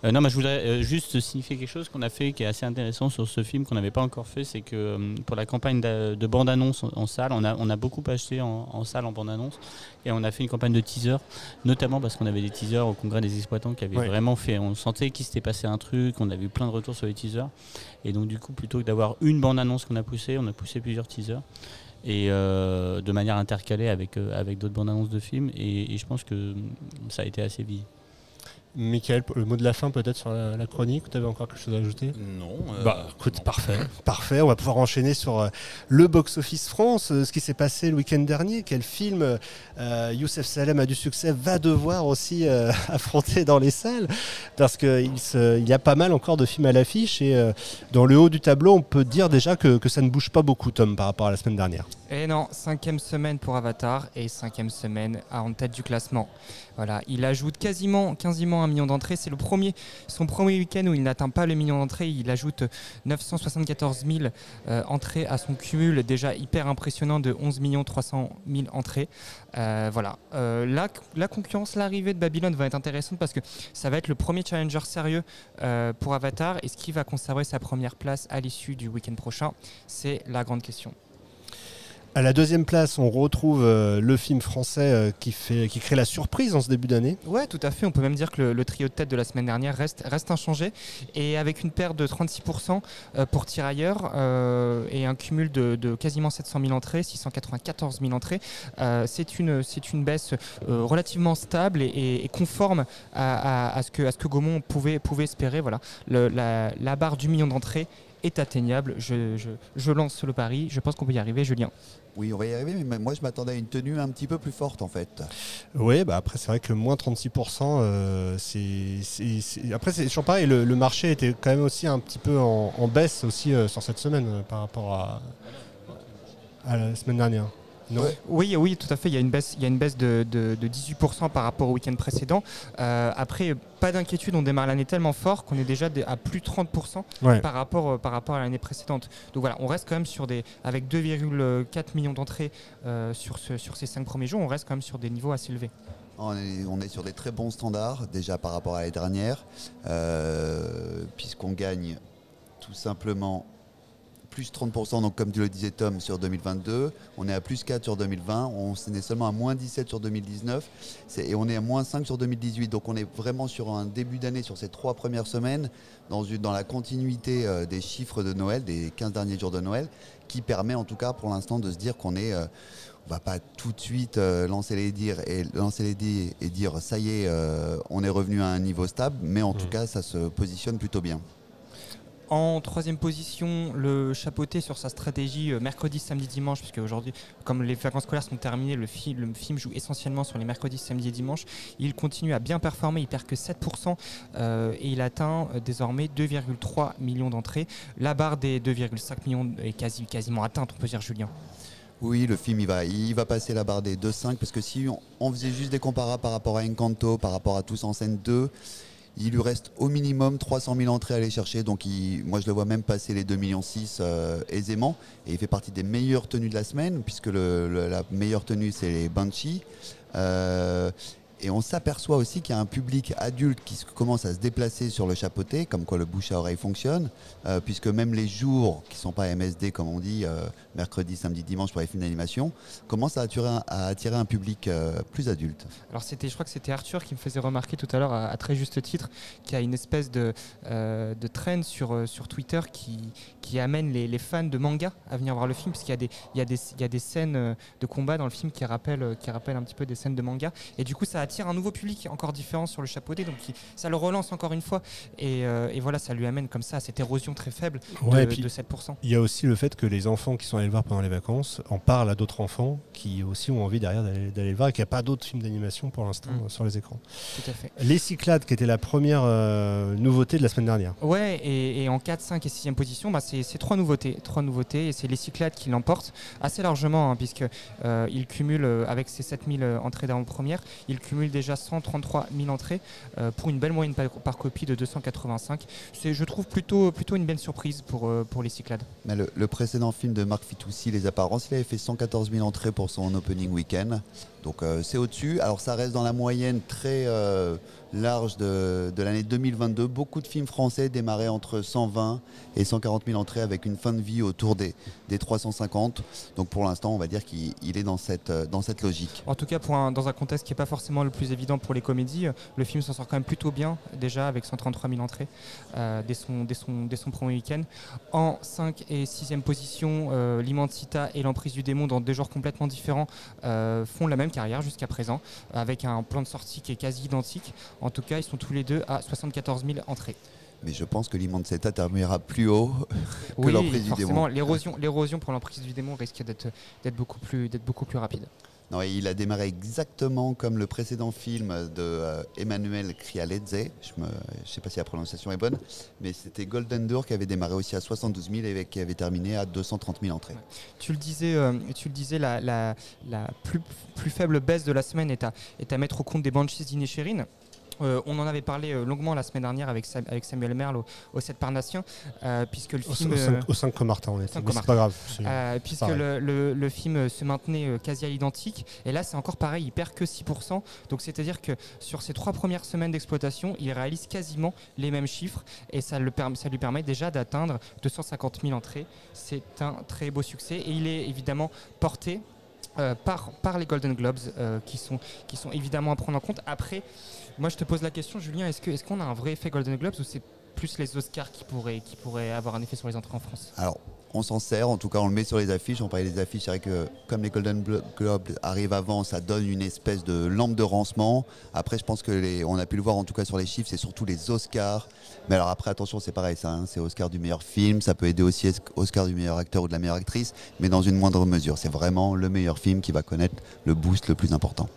Euh, non, mais je voudrais euh, juste signifier quelque chose qu'on a fait qui est assez intéressant sur ce film qu'on n'avait pas encore fait. C'est que pour la campagne de, bande-annonce en, salle, on a, on a beaucoup acheté en, en salle en bande-annonce et on a fait une campagne de teaser, notamment parce qu'on avait des teasers au congrès des exploitants qui avaient vraiment fait. On sentait qu'il s'était passé un truc, on avait eu plein de retours sur les teasers. Et donc, du coup, plutôt que d'avoir une bande-annonce qu'on a poussée, on a poussé plusieurs teasers. Et euh, de manière intercalée avec, euh, avec d'autres bandes annonces de films. Et, et, je pense que ça a été assez vite. Michael, le mot de la fin peut-être sur la, chronique, tu avais encore quelque chose à ajouter? Non. Euh, bah écoute, parfait. parfait, on va pouvoir enchaîner sur euh, le box-office France, euh, ce qui s'est passé le week-end dernier, quel film Youssef Salem a du succès va devoir aussi [laughs] affronter dans les salles, parce qu'il il y a pas mal encore de films à l'affiche, et dans le haut du tableau, on peut dire déjà que, que ça ne bouge pas beaucoup, Tom, par rapport à la semaine dernière. Et non, cinquième semaine pour Avatar et cinquième semaine en tête du classement. Voilà, il ajoute quasiment, quasiment un million d'entrées. C'est le premier, son premier week-end où il n'atteint pas le million d'entrées. Il ajoute 974 000 euh, entrées à son cumul déjà hyper impressionnant de 11 300 000 entrées. Euh, voilà, euh, la, la, concurrence, l'arrivée de Babylone va être intéressante parce que ça va être le premier challenger sérieux pour Avatar. Est-ce qu'il va conserver sa première place à l'issue du week-end prochain C'est la grande question. À la deuxième place, on retrouve euh, le film français euh, qui, fait, qui crée la surprise en ce début d'année. Ouais, tout à fait. On peut même dire que le, trio de tête de la semaine dernière reste, inchangé. Et avec une perte de 36% euh, pour Tirailleurs et un cumul de, quasiment 700 000 entrées, 694 000 entrées, c'est une, baisse relativement stable et, conforme à, ce que, à Gaumont pouvait, pouvait espérer. Voilà. la, la barre du million d'entrées est atteignable. Je, je- je lance le pari. Je pense qu'on peut y arriver, Julien. Oui, on va y arriver, mais moi je m'attendais à une tenue un petit peu plus forte en fait. Oui, bah après c'est vrai que moins 36%, euh, c'est, c'est- c'est- après c'est toujours pareil, le, le marché était quand même aussi un petit peu en, en baisse aussi euh, sur cette semaine euh, par rapport à, à la semaine dernière. Non. Oui, oui, tout à fait. Il y a une baisse, il y a une baisse de, de- de 18% par rapport au week-end précédent. Euh, après, pas d'inquiétude, on démarre l'année tellement fort qu'on est déjà à plus de 30% Ouais. par rapport, euh, par rapport à l'année précédente. Donc voilà, on reste quand même sur des, avec 2,4 millions d'entrées euh, sur, ce- sur ces 5 premiers jours, on reste quand même sur des niveaux assez élevés. On est, on est sur des très bons standards déjà par rapport à l'année dernière, euh, puisqu'on gagne tout simplement plus 30%, donc comme tu le disais Tom, sur 2022. On est à plus 4 sur 2020. On est seulement à moins 17 sur 2019. C'est- Et on est à moins 5 sur 2018. Donc on est vraiment sur un début d'année, sur ces trois premières semaines, dans, une- dans la continuité euh, des chiffres de Noël, des 15 derniers jours de Noël, qui permet en tout cas pour l'instant de se dire qu'on est... euh, on va pas tout de suite euh, lancer les dires et lancer les et dire ça y est, euh, on est revenu à un niveau stable, mais en tout Mhm. cas, ça se positionne plutôt bien. En troisième position, le chapeauté sur sa stratégie euh, mercredi, samedi, dimanche, puisque aujourd'hui, comme les vacances scolaires sont terminées, le, fi- le film joue essentiellement sur les mercredis, samedis et dimanches. Il continue à bien performer, il perd que 7% euh, et il atteint euh, désormais 2,3 millions d'entrées. La barre des 2,5 millions est quasi, quasiment atteinte, on peut dire, Julien. Oui, le film, il va, il va passer la barre des 2,5 parce que si on, on faisait juste des comparables par rapport à Encanto, par rapport à Tous en scène 2, il lui reste au minimum 300 000 entrées à aller chercher. Donc moi, je le vois même passer les 2,6 millions euh, aisément. Et il fait partie des meilleures tenues de la semaine puisque la meilleure tenue, c'est les Banshee. Euh, et on s'aperçoit aussi qu'il y a un public adulte qui commence à se déplacer sur le chapeauté, comme quoi le bouche à oreille fonctionne, euh, puisque même les jours qui ne sont pas MSD, comme on dit, euh, mercredi, samedi, dimanche pour les films d'animation, commencent à attirer un, à attirer un public euh, plus adulte. Alors c'était, je crois que c'était Arthur qui me faisait remarquer tout à l'heure, à, très juste titre, qu'il y a une espèce de, de trend sur, sur Twitter qui, qui amène les, fans de manga à venir voir le film, parce qu'il y a des, y y a des scènes de combat dans le film qui rappellent, qui rappellent un petit peu des scènes de manga. Et du coup, ça attire un nouveau public encore différent sur le chapeauté, donc ça le relance encore une fois. Et, euh, et voilà, ça lui amène comme ça à cette érosion très faible de, Ouais, et puis- de 7%. Il y a aussi le fait que les enfants qui sont allés le voir pendant les vacances en parlent à d'autres enfants qui aussi ont envie derrière d'aller le voir et qu'il n'y a pas d'autres films d'animation pour l'instant Mm. sur les écrans. Tout à fait. Les Cyclades, qui était la première euh, nouveauté de la semaine dernière. Ouais, et, et en 4, 5 et 6e position, bah, c'est trois nouveautés. Trois nouveautés, et c'est les Cyclades qui l'emportent assez largement, hein, puisque euh, il cumule, euh, avec ses 7000 euh, entrées d'avant-première, il cumule déjà 133 000 entrées euh, pour une belle moyenne par, copie de 285. C'est, je trouve, plutôt, plutôt une belle surprise pour, euh, pour les Cyclades. Mais le, le précédent film de Marc Fitoussi, Les Apparences, il avait fait 114 000 entrées pour son opening week-end. Donc euh, c'est au-dessus. Alors ça reste dans la moyenne très large de, de l'année 2022. Beaucoup de films français démarraient entre 120 et 140 000 entrées avec une fin de vie autour des, des 350. Donc pour l'instant, on va dire qu'il il est dans cette, dans cette logique. En tout cas, pour un- dans un contexte qui n'est pas forcément le plus évident pour les comédies, le film s'en sort quand même plutôt bien, déjà avec 133 000 entrées euh, dès, son, dès, son, dès son premier week-end. En 5 et 6e position, euh, L'Immensita et L'Emprise du Démon, dans deux genres complètement différents, euh, font la même carrière jusqu'à présent, avec un plan de sortie qui est quasi identique. En tout cas, ils sont tous les deux à 74 000 entrées. Mais je pense que l'Immenseta terminera plus haut. Que oui, l'Emprise du Démon. l'érosion, l'érosion pour l'Emprise du Démon risque d'être, d'être, beaucoup, plus, d'être beaucoup plus rapide. Non, et il a démarré exactement comme le précédent film de euh, Emmanuel. Je ne sais pas si la prononciation est bonne, mais c'était Golden Door qui avait démarré aussi à 72 000 et qui avait terminé à 230 000 entrées. Tu le disais, euh, tu le disais la, la- la plus, plus faible baisse de la semaine est à, est à mettre au compte des Banshees d'Inisherin. Euh, on en avait parlé euh, longuement la semaine dernière avec, Sam- avec Samuel Merle au, au 7 Parnassien, euh, puisque le film... au euh, cinq- au 5 Comartin, on est. cinq mais C'est pas grave. Euh, puisque le, le- le film euh, se maintenait euh, quasi à l'identique. Et là, c'est encore pareil, il perd que 6%. Donc, c'est-à-dire que sur ces trois premières semaines d'exploitation, il réalise quasiment les mêmes chiffres. Et ça, le ça lui permet déjà d'atteindre 250 000 entrées. C'est un très beau succès. Et il est évidemment porté. euh, par, par les Golden Globes euh, qui, sont, qui sont évidemment à prendre en compte. Après, moi je te pose la question, Julien, est-ce qu'on a un vrai effet Golden Globes ou c'est plus les Oscars qui pourraient, avoir un effet sur les entrées en France? Alors, on s'en sert, en tout cas on le met sur les affiches. On parlait des affiches, c'est vrai que comme les Golden Globes arrivent avant, ça donne une espèce de lampe de rancement. Après, je pense que on a pu le voir en tout cas sur les chiffres, c'est surtout les Oscars. Mais alors après, attention, c'est pareil, ça, hein, c'est Oscar du meilleur film, ça peut aider aussi Oscar du meilleur acteur ou de la meilleure actrice, mais dans une moindre mesure. C'est vraiment le meilleur film qui va connaître le boost le plus important.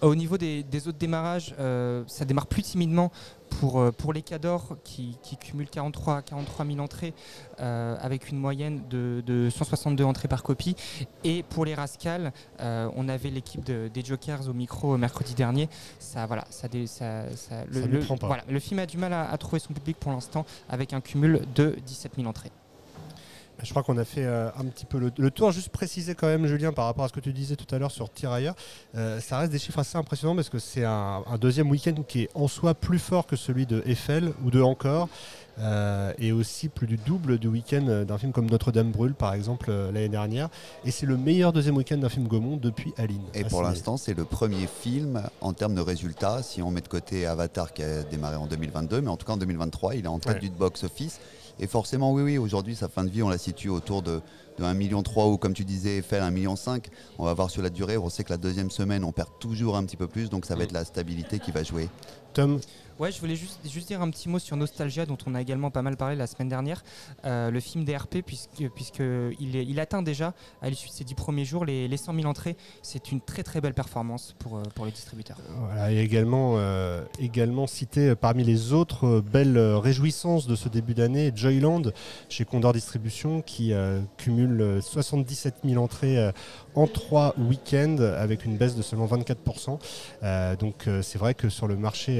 Au niveau des, autres démarrages, euh, ça démarre plus timidement pour, euh, pour les Cadors qui, qui cumulent 43, 43 000 entrées euh, avec une moyenne de, 162 entrées par copie. Et pour les Rascals, on avait l'équipe des Jokers au micro mercredi dernier. Ça, voilà, ça, le, film a du mal à trouver son public pour l'instant avec un cumul de 17 000 entrées. Je crois qu'on a fait euh, un petit peu le, tour. Juste préciser quand même, Julien, par rapport à ce que tu disais tout à l'heure sur Tirailleurs, euh, ça reste des chiffres assez impressionnants parce que c'est un, deuxième week-end qui est en soi plus fort que celui de Eiffel ou de Encore. Euh, et aussi plus du double du week-end d'un film comme Notre-Dame brûle, par exemple, l'année dernière. Et c'est le meilleur deuxième week-end d'un film Gaumont depuis Aline. Et pour l'instant, c'est le premier film en termes de résultats, si on met de côté Avatar qui a démarré en 2022, mais en tout cas en 2023, il est en tête du box-office. Et forcément, oui, oui, aujourd'hui, sa fin de vie, on la situe autour de, de 1,3 million ou comme tu disais, faire 1,5 million. On va voir sur la durée. On sait que la deuxième semaine, on perd toujours un petit peu plus, donc ça va être la stabilité qui va jouer. Tom Ouais, je voulais juste, juste dire un petit mot sur Nostalgia, dont on a également pas mal parlé la semaine dernière. Euh, le film DRP, puisque, puisque il, il, atteint déjà, à l'issue de ses dix premiers jours, les, les 100 000 entrées. C'est une très très belle performance pour, euh, pour les distributeurs. Voilà, et également, euh, également cité parmi les autres belles réjouissances de ce début d'année, Joyland, chez Condor Distribution, qui cumule 77 000 entrées en trois week-ends, avec une baisse de seulement 24%. donc c'est vrai que sur le marché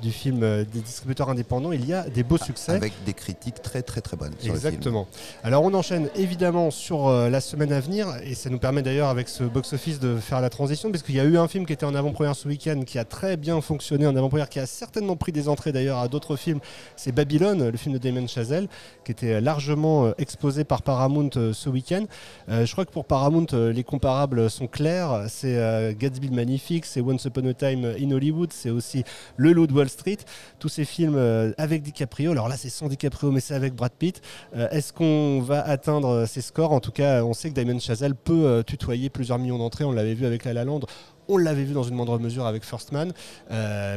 du film euh, des distributeurs indépendants, il y a des beaux succès. Avec des critiques très très très bonnes. Exactement. Alors on enchaîne évidemment sur euh, la semaine à venir et ça nous permet d'ailleurs avec ce box-office de faire la transition parce qu'il y a eu un film qui était en avant-première ce week-end qui a très bien fonctionné en avant-première, qui a certainement pris des entrées d'ailleurs à d'autres films. C'est Babylone, le film de Damien Chazelle, qui était largement euh, exposé par Paramount ce week-end. je crois que pour Paramount, les comparables sont clairs. C'est Gatsby le Magnifique, c'est Once Upon a Time in Hollywood, c'est aussi Le Loup de Wall Street, tous ces films euh, avec DiCaprio. Alors là, c'est sans DiCaprio, mais c'est avec Brad Pitt. Euh, est-ce qu'on va atteindre euh, ces scores? En tout cas, on sait que Damien Chazelle peut tutoyer plusieurs millions d'entrées. On l'avait vu avec La La Land. On l'avait vu dans une moindre mesure avec First Man.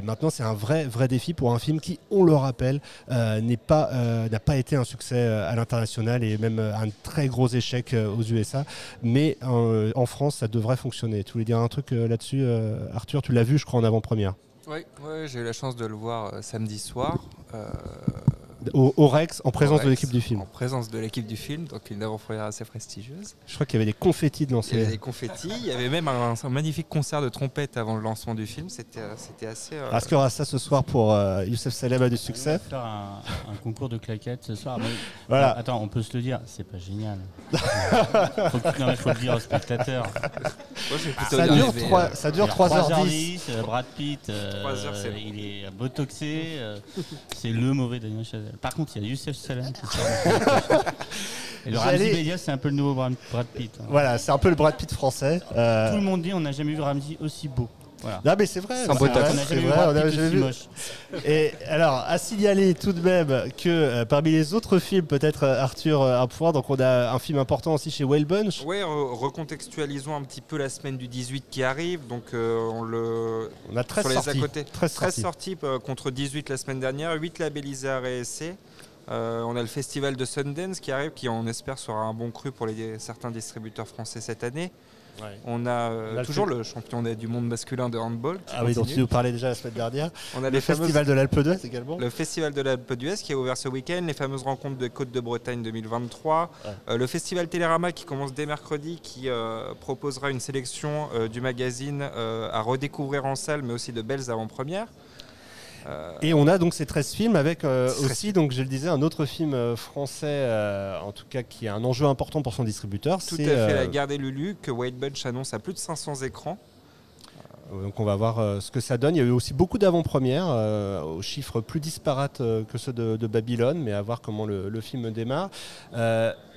maintenant, c'est un vrai, vrai défi pour un film qui, on le rappelle, n'est pas, n'a pas été un succès à l'international et même un très gros échec aux USA. Mais en France, ça devrait fonctionner. Tu voulais dire un truc là-dessus, Arthur? Tu l'as vu, je crois, en avant-première. Oui, j'ai eu la chance de le voir euh, samedi soir. Euh, au, Rex, en présence de l'équipe du film. En présence de l'équipe du film, donc une avant-première assez prestigieuse. Je crois qu'il y avait des confettis de lancer. Il y avait des confettis, il y avait même un, magnifique concert de trompette avant le lancement du film. C'était euh, assez. Est-ce qu'il y aura ça ce soir pour Youssef Salem a du succès On va faire un, concours de claquettes ce soir. voilà. Attends, on peut se le dire, c'est pas génial. [laughs] faut, non, faut le dire aux spectateurs. ça, dure 3, ça dure 3h10. Brad Pitt, il est botoxé. c'est le mauvais Daniel Chazelle. Par contre, il y a Youssef Salem [laughs] Et le Ramsey Bedia, c'est un peu le nouveau Brad Pitt. Hein. Voilà, c'est un peu le Brad Pitt français. Euh, Tout le monde dit on n'a jamais vu Ramsey aussi beau. Non, mais c'est vrai. C'est vu. Et alors, à signaler tout de même que euh, parmi les autres films, peut-être euh, Arthur un point, donc on a un film important aussi chez Whale Bunch. Oui, recontextualisons un petit peu la semaine du 18 qui arrive. Donc on le. On a 13 sorties. 13, sorties contre 18 la semaine dernière, 8 labellisés à réessayer. on a le festival de Sundance qui arrive, qui on espère sera un bon cru pour les, certains distributeurs français cette année. On a euh, toujours le champion du monde masculin de handball. Ah oui, dont tu nous parlais déjà la semaine dernière. On a le festival de l'Alpe d'Huez également. Le festival de l'Alpe d'Huez qui est ouvert ce week-end, les fameuses rencontres de Côte de Bretagne 2023, euh, le festival Télérama qui commence dès mercredi, qui euh, proposera une sélection du magazine à redécouvrir en salle, mais aussi de belles avant-premières. Euh, Et on a donc ces 13 films avec euh, aussi, donc je le disais, un autre film euh, français, en tout cas qui a un enjeu important pour son distributeur. Tout à fait, La Guerre des Lulu, que White Bunch annonce à plus de 500 écrans. Donc on va voir ce que ça donne. Il y a eu aussi beaucoup d'avant-premières, aux chiffres plus disparates que ceux de, Babylone, mais à voir comment le, le film démarre.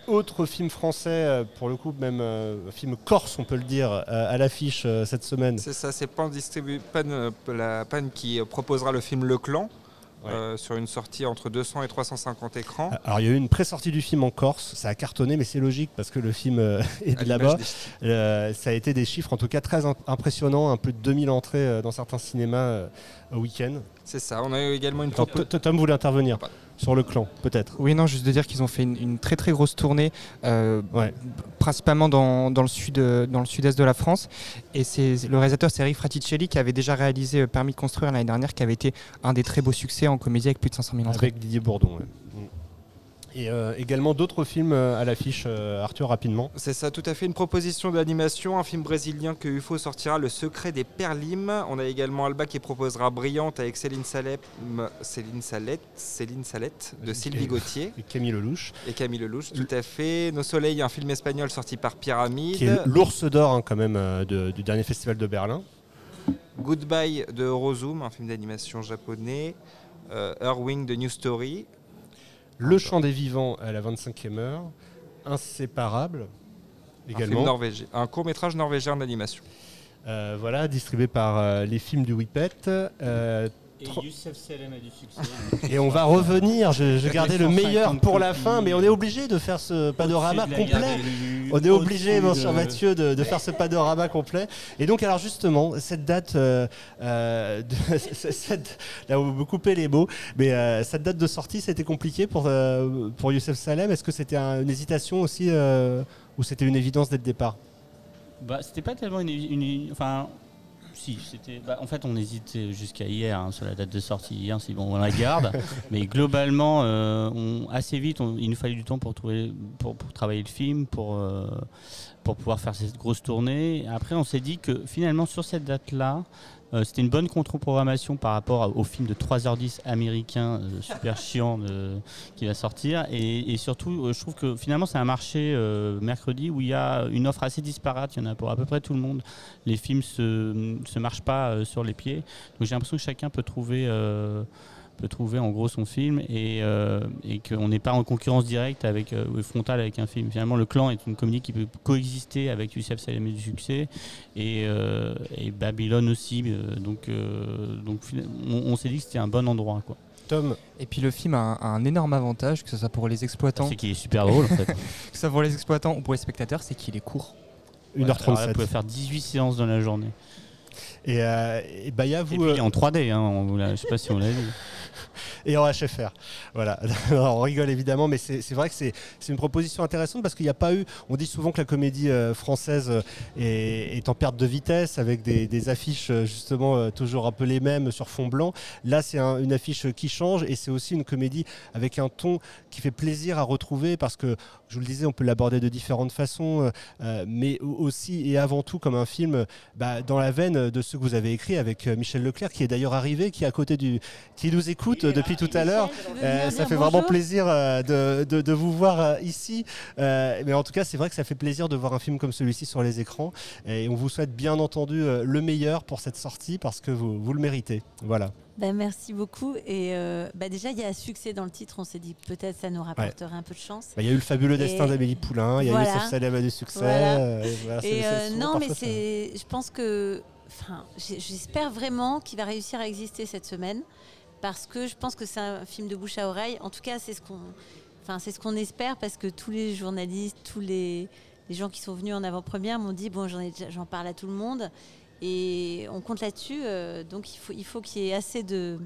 Autre film français, euh, pour le coup, même euh, film corse, on peut le dire, euh, à l'affiche cette semaine. C'est ça, c'est Pan, Pan, la Pan qui proposera le film Le Clan. Ouais. euh, sur une sortie entre 200 et 350 écrans. Alors il y a eu une pré-sortie du film en Corse, ça a cartonné, mais c'est logique parce que le film euh, [laughs] est de là-bas. des styles. Euh, ça a été des chiffres en tout cas très im- impressionnants, un peu de 2000 entrées dans certains cinémas au week-end. C'est ça. On a eu également une Attends, propo- T- Tom voulait intervenir? Pardon. Sur le clan, peut-être. Oui, non, juste de dire qu'ils ont fait une, une très très grosse tournée, euh, Ouais. principalement dans, dans le sud, dans le sud-est de la France. Et c'est le réalisateur, c'est Eric Fraticelli, qui avait déjà réalisé euh, Permis de construire l'année dernière, qui avait été un des très beaux succès en comédie avec plus de 500 000 entrées. Avec Didier Bourdon. ouais. Et euh, également d'autres films euh, à l'affiche, euh, Arthur, rapidement. C'est ça, tout à fait une proposition d'animation, un film brésilien que UFO sortira, Le secret des perlimes. On a également Alba qui proposera Brillante avec Céline Salette, Céline Salette, Céline Salette de Et- Sylvie Gauthier Et Camille Lelouch, et Camille Lelouch, tout à fait. Nos Soleils, un film espagnol sorti par Pyramide. qui est l'ours d'or hein, quand même de- du dernier festival de Berlin. Goodbye de Eurozoom, un film d'animation japonais. Euh, Earwing de New Story. Le chant des vivants à la 25e heure. Inséparable Un, film également. norvégien, un court métrage norvégien d'animation. Euh, voilà, distribué par euh, les films du Whippet. Euh, Et Trop- Youssef Salem a du succès. [laughs] et on va revenir, je, je gardais le 150 meilleur pour la fin, mais on est obligé de faire ce panorama complet. On est obligé, mon cher de- Mathieu, de, de faire ce panorama complet. Et donc, alors justement, cette date, euh, euh, de- [laughs] cette- là vous me coupez les mots, mais euh, cette date de sortie, c'était compliqué pour, euh, pour Youssef Salem. Est-ce que c'était un- une hésitation aussi euh, ou c'était une évidence dès le départ? Bah, c'était pas tellement une, une- enfin, si, c'était. bah, en fait, on hésitait jusqu'à hier hein, sur la date de sortie. Hier, c'est bon, on la garde. [laughs] mais globalement, euh, on- assez vite, on- il nous fallait du temps pour trouver, pour, pour travailler le film, pour euh, pour pouvoir faire cette grosse tournée. Après, on s'est dit que finalement, sur cette date-là. Euh, c'était une bonne contre-programmation par rapport au film de 3h10 américain euh, super [laughs] chiant de- qui va sortir. Et, et surtout euh, je trouve que finalement c'est un marché euh, mercredi où il y a une offre assez disparate, il y en a pour à peu près tout le monde. Les films se, se marchent pas euh, sur les pieds, donc j'ai l'impression que chacun peut trouver, euh, peut trouver en gros son film et, euh, et qu'on n'est pas en concurrence directe avec euh, ou frontale avec un film. Finalement le clan est une comédie qui peut coexister avec Youssef Salem et du succès et, euh, et Babylone aussi, euh, donc, euh, donc on, on s'est dit que c'était un bon endroit quoi. Tom, Et puis le film a un, a un énorme avantage, que ce soit pour les exploitants, C'est qu'il est super drôle en fait. [laughs] que ce soit pour les exploitants ou pour les spectateurs, c'est qu'il est court. Alors là, 1h37. Vous pouvez faire 18 séances dans la journée. Et, euh, et Baya, Et vous. puis euh, en 3D, hein, on vous l'a- je sais pas si on l'a vu. [laughs] et en HFR. Voilà, [laughs] on rigole évidemment, mais c'est vrai que c'est une proposition intéressante parce qu'il n'y a pas eu. On dit souvent que la comédie euh, française euh, est, en perte de vitesse avec des, affiches euh, justement toujours un peu les mêmes sur fond blanc. Là, c'est un- une affiche qui change et c'est aussi une comédie avec un ton qui fait plaisir à retrouver parce que, je vous le disais, on peut l'aborder de différentes façons, mais au- aussi et avant tout comme un film bah, dans la veine de ceux que vous avez écrits avec Michel Leclerc qui est d'ailleurs arrivé, qui est à côté du. qui nous écoute euh, depuis tout à l'heure. Euh, ça fait vraiment plaisir euh, de, de- de vous voir ici. Euh, mais en tout cas, c'est vrai que ça fait plaisir de voir un film comme celui-ci sur les écrans. Et on vous souhaite bien entendu le meilleur pour cette sortie parce que vous, vous le méritez. Voilà. Bah, merci beaucoup. Et euh, bah, déjà, il y a succès dans le titre. On s'est dit peut-être ça nous rapporterait un peu de chance. Bah, Il y a eu le fabuleux Et destin d'Amélie Poulain, il y a voilà. Youssef Salem a du succès. Voilà. euh, Et euh, non, mais c'est, je pense que, enfin, j'espère vraiment qu'il va réussir à exister cette semaine, parce que je pense que c'est un film de bouche à oreille. En tout cas, c'est ce qu'on, espère, parce que tous les journalistes, tous les, gens qui sont venus en avant-première m'ont dit bon, j'en parle à tout le monde, et on compte là-dessus. euh, donc il faut, il faut qu'il y ait assez de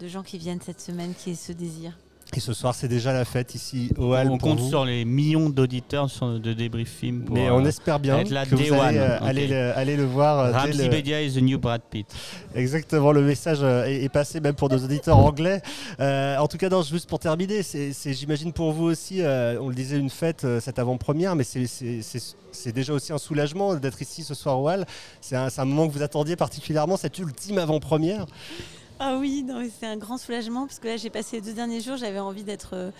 de gens qui viennent cette semaine, qui aient ce désir. Et ce soir, c'est déjà la fête ici au Hall. on pour compte vous. sur les millions d'auditeurs de débrief film. Pour, Mais euh, on espère bien être là que vous allez, euh, aller, le, aller le voir. euh, Ramsey le- Bedia is the new Brad Pitt. Exactement, le message euh, est, est passé même pour nos auditeurs anglais. Euh, en tout cas, non, juste pour terminer, c'est, j'imagine pour vous aussi, euh, on le disait, une fête euh, cette avant-première, mais c'est, déjà aussi un soulagement d'être ici ce soir au Hall. C'est un, c'est un moment que vous attendiez particulièrement, cette ultime avant-première. Ah oui, non, mais c'est un grand soulagement parce que là j'ai passé les deux derniers jours, j'avais envie d'être euh,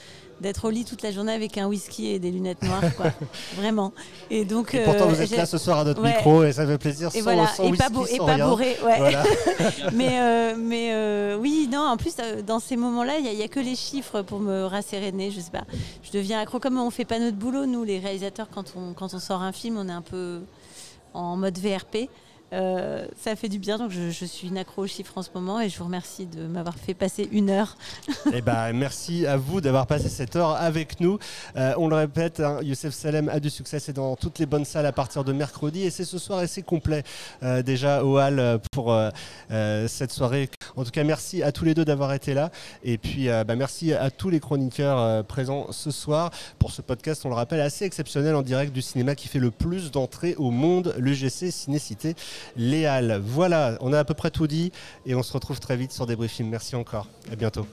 d'être au lit toute la journée avec un whisky et des lunettes noires, quoi. [laughs] Vraiment. Et donc. Et pourtant, euh, vous êtes j'ai- là ce soir à notre ouais. micro et ça fait plaisir Et sans, voilà, sans et whisky, pas, bourré, et pas rien. bourré, ouais. Voilà. [laughs] mais euh, mais euh, oui, non, en plus, euh, dans ces moments-là, il n'y a, que les chiffres pour me rasséréner, je sais pas. Je deviens accro, comme on fait pas notre boulot, nous, les réalisateurs, quand on, quand on sort un film, on est un peu en mode VRP. Euh, ça fait du bien, donc je, suis une accro aux chiffres en ce moment et je vous remercie de m'avoir fait passer une heure. Eh ben, merci à vous d'avoir passé cette heure avec nous. Euh, on le répète, hein, Youssef Salem a du succès, c'est dans toutes les bonnes salles à partir de mercredi et c'est ce soir assez complet euh, déjà au hall pour cette soirée. En tout cas, merci à tous les deux d'avoir été là et puis bah, merci à tous les chroniqueurs présents ce soir pour ce podcast, on le rappelle, assez exceptionnel en direct du cinéma qui fait le plus d'entrées au monde, l'UGC Cinécité Léal. Voilà, on a à peu près tout dit et on se retrouve très vite sur Débriefing. Merci encore. À bientôt.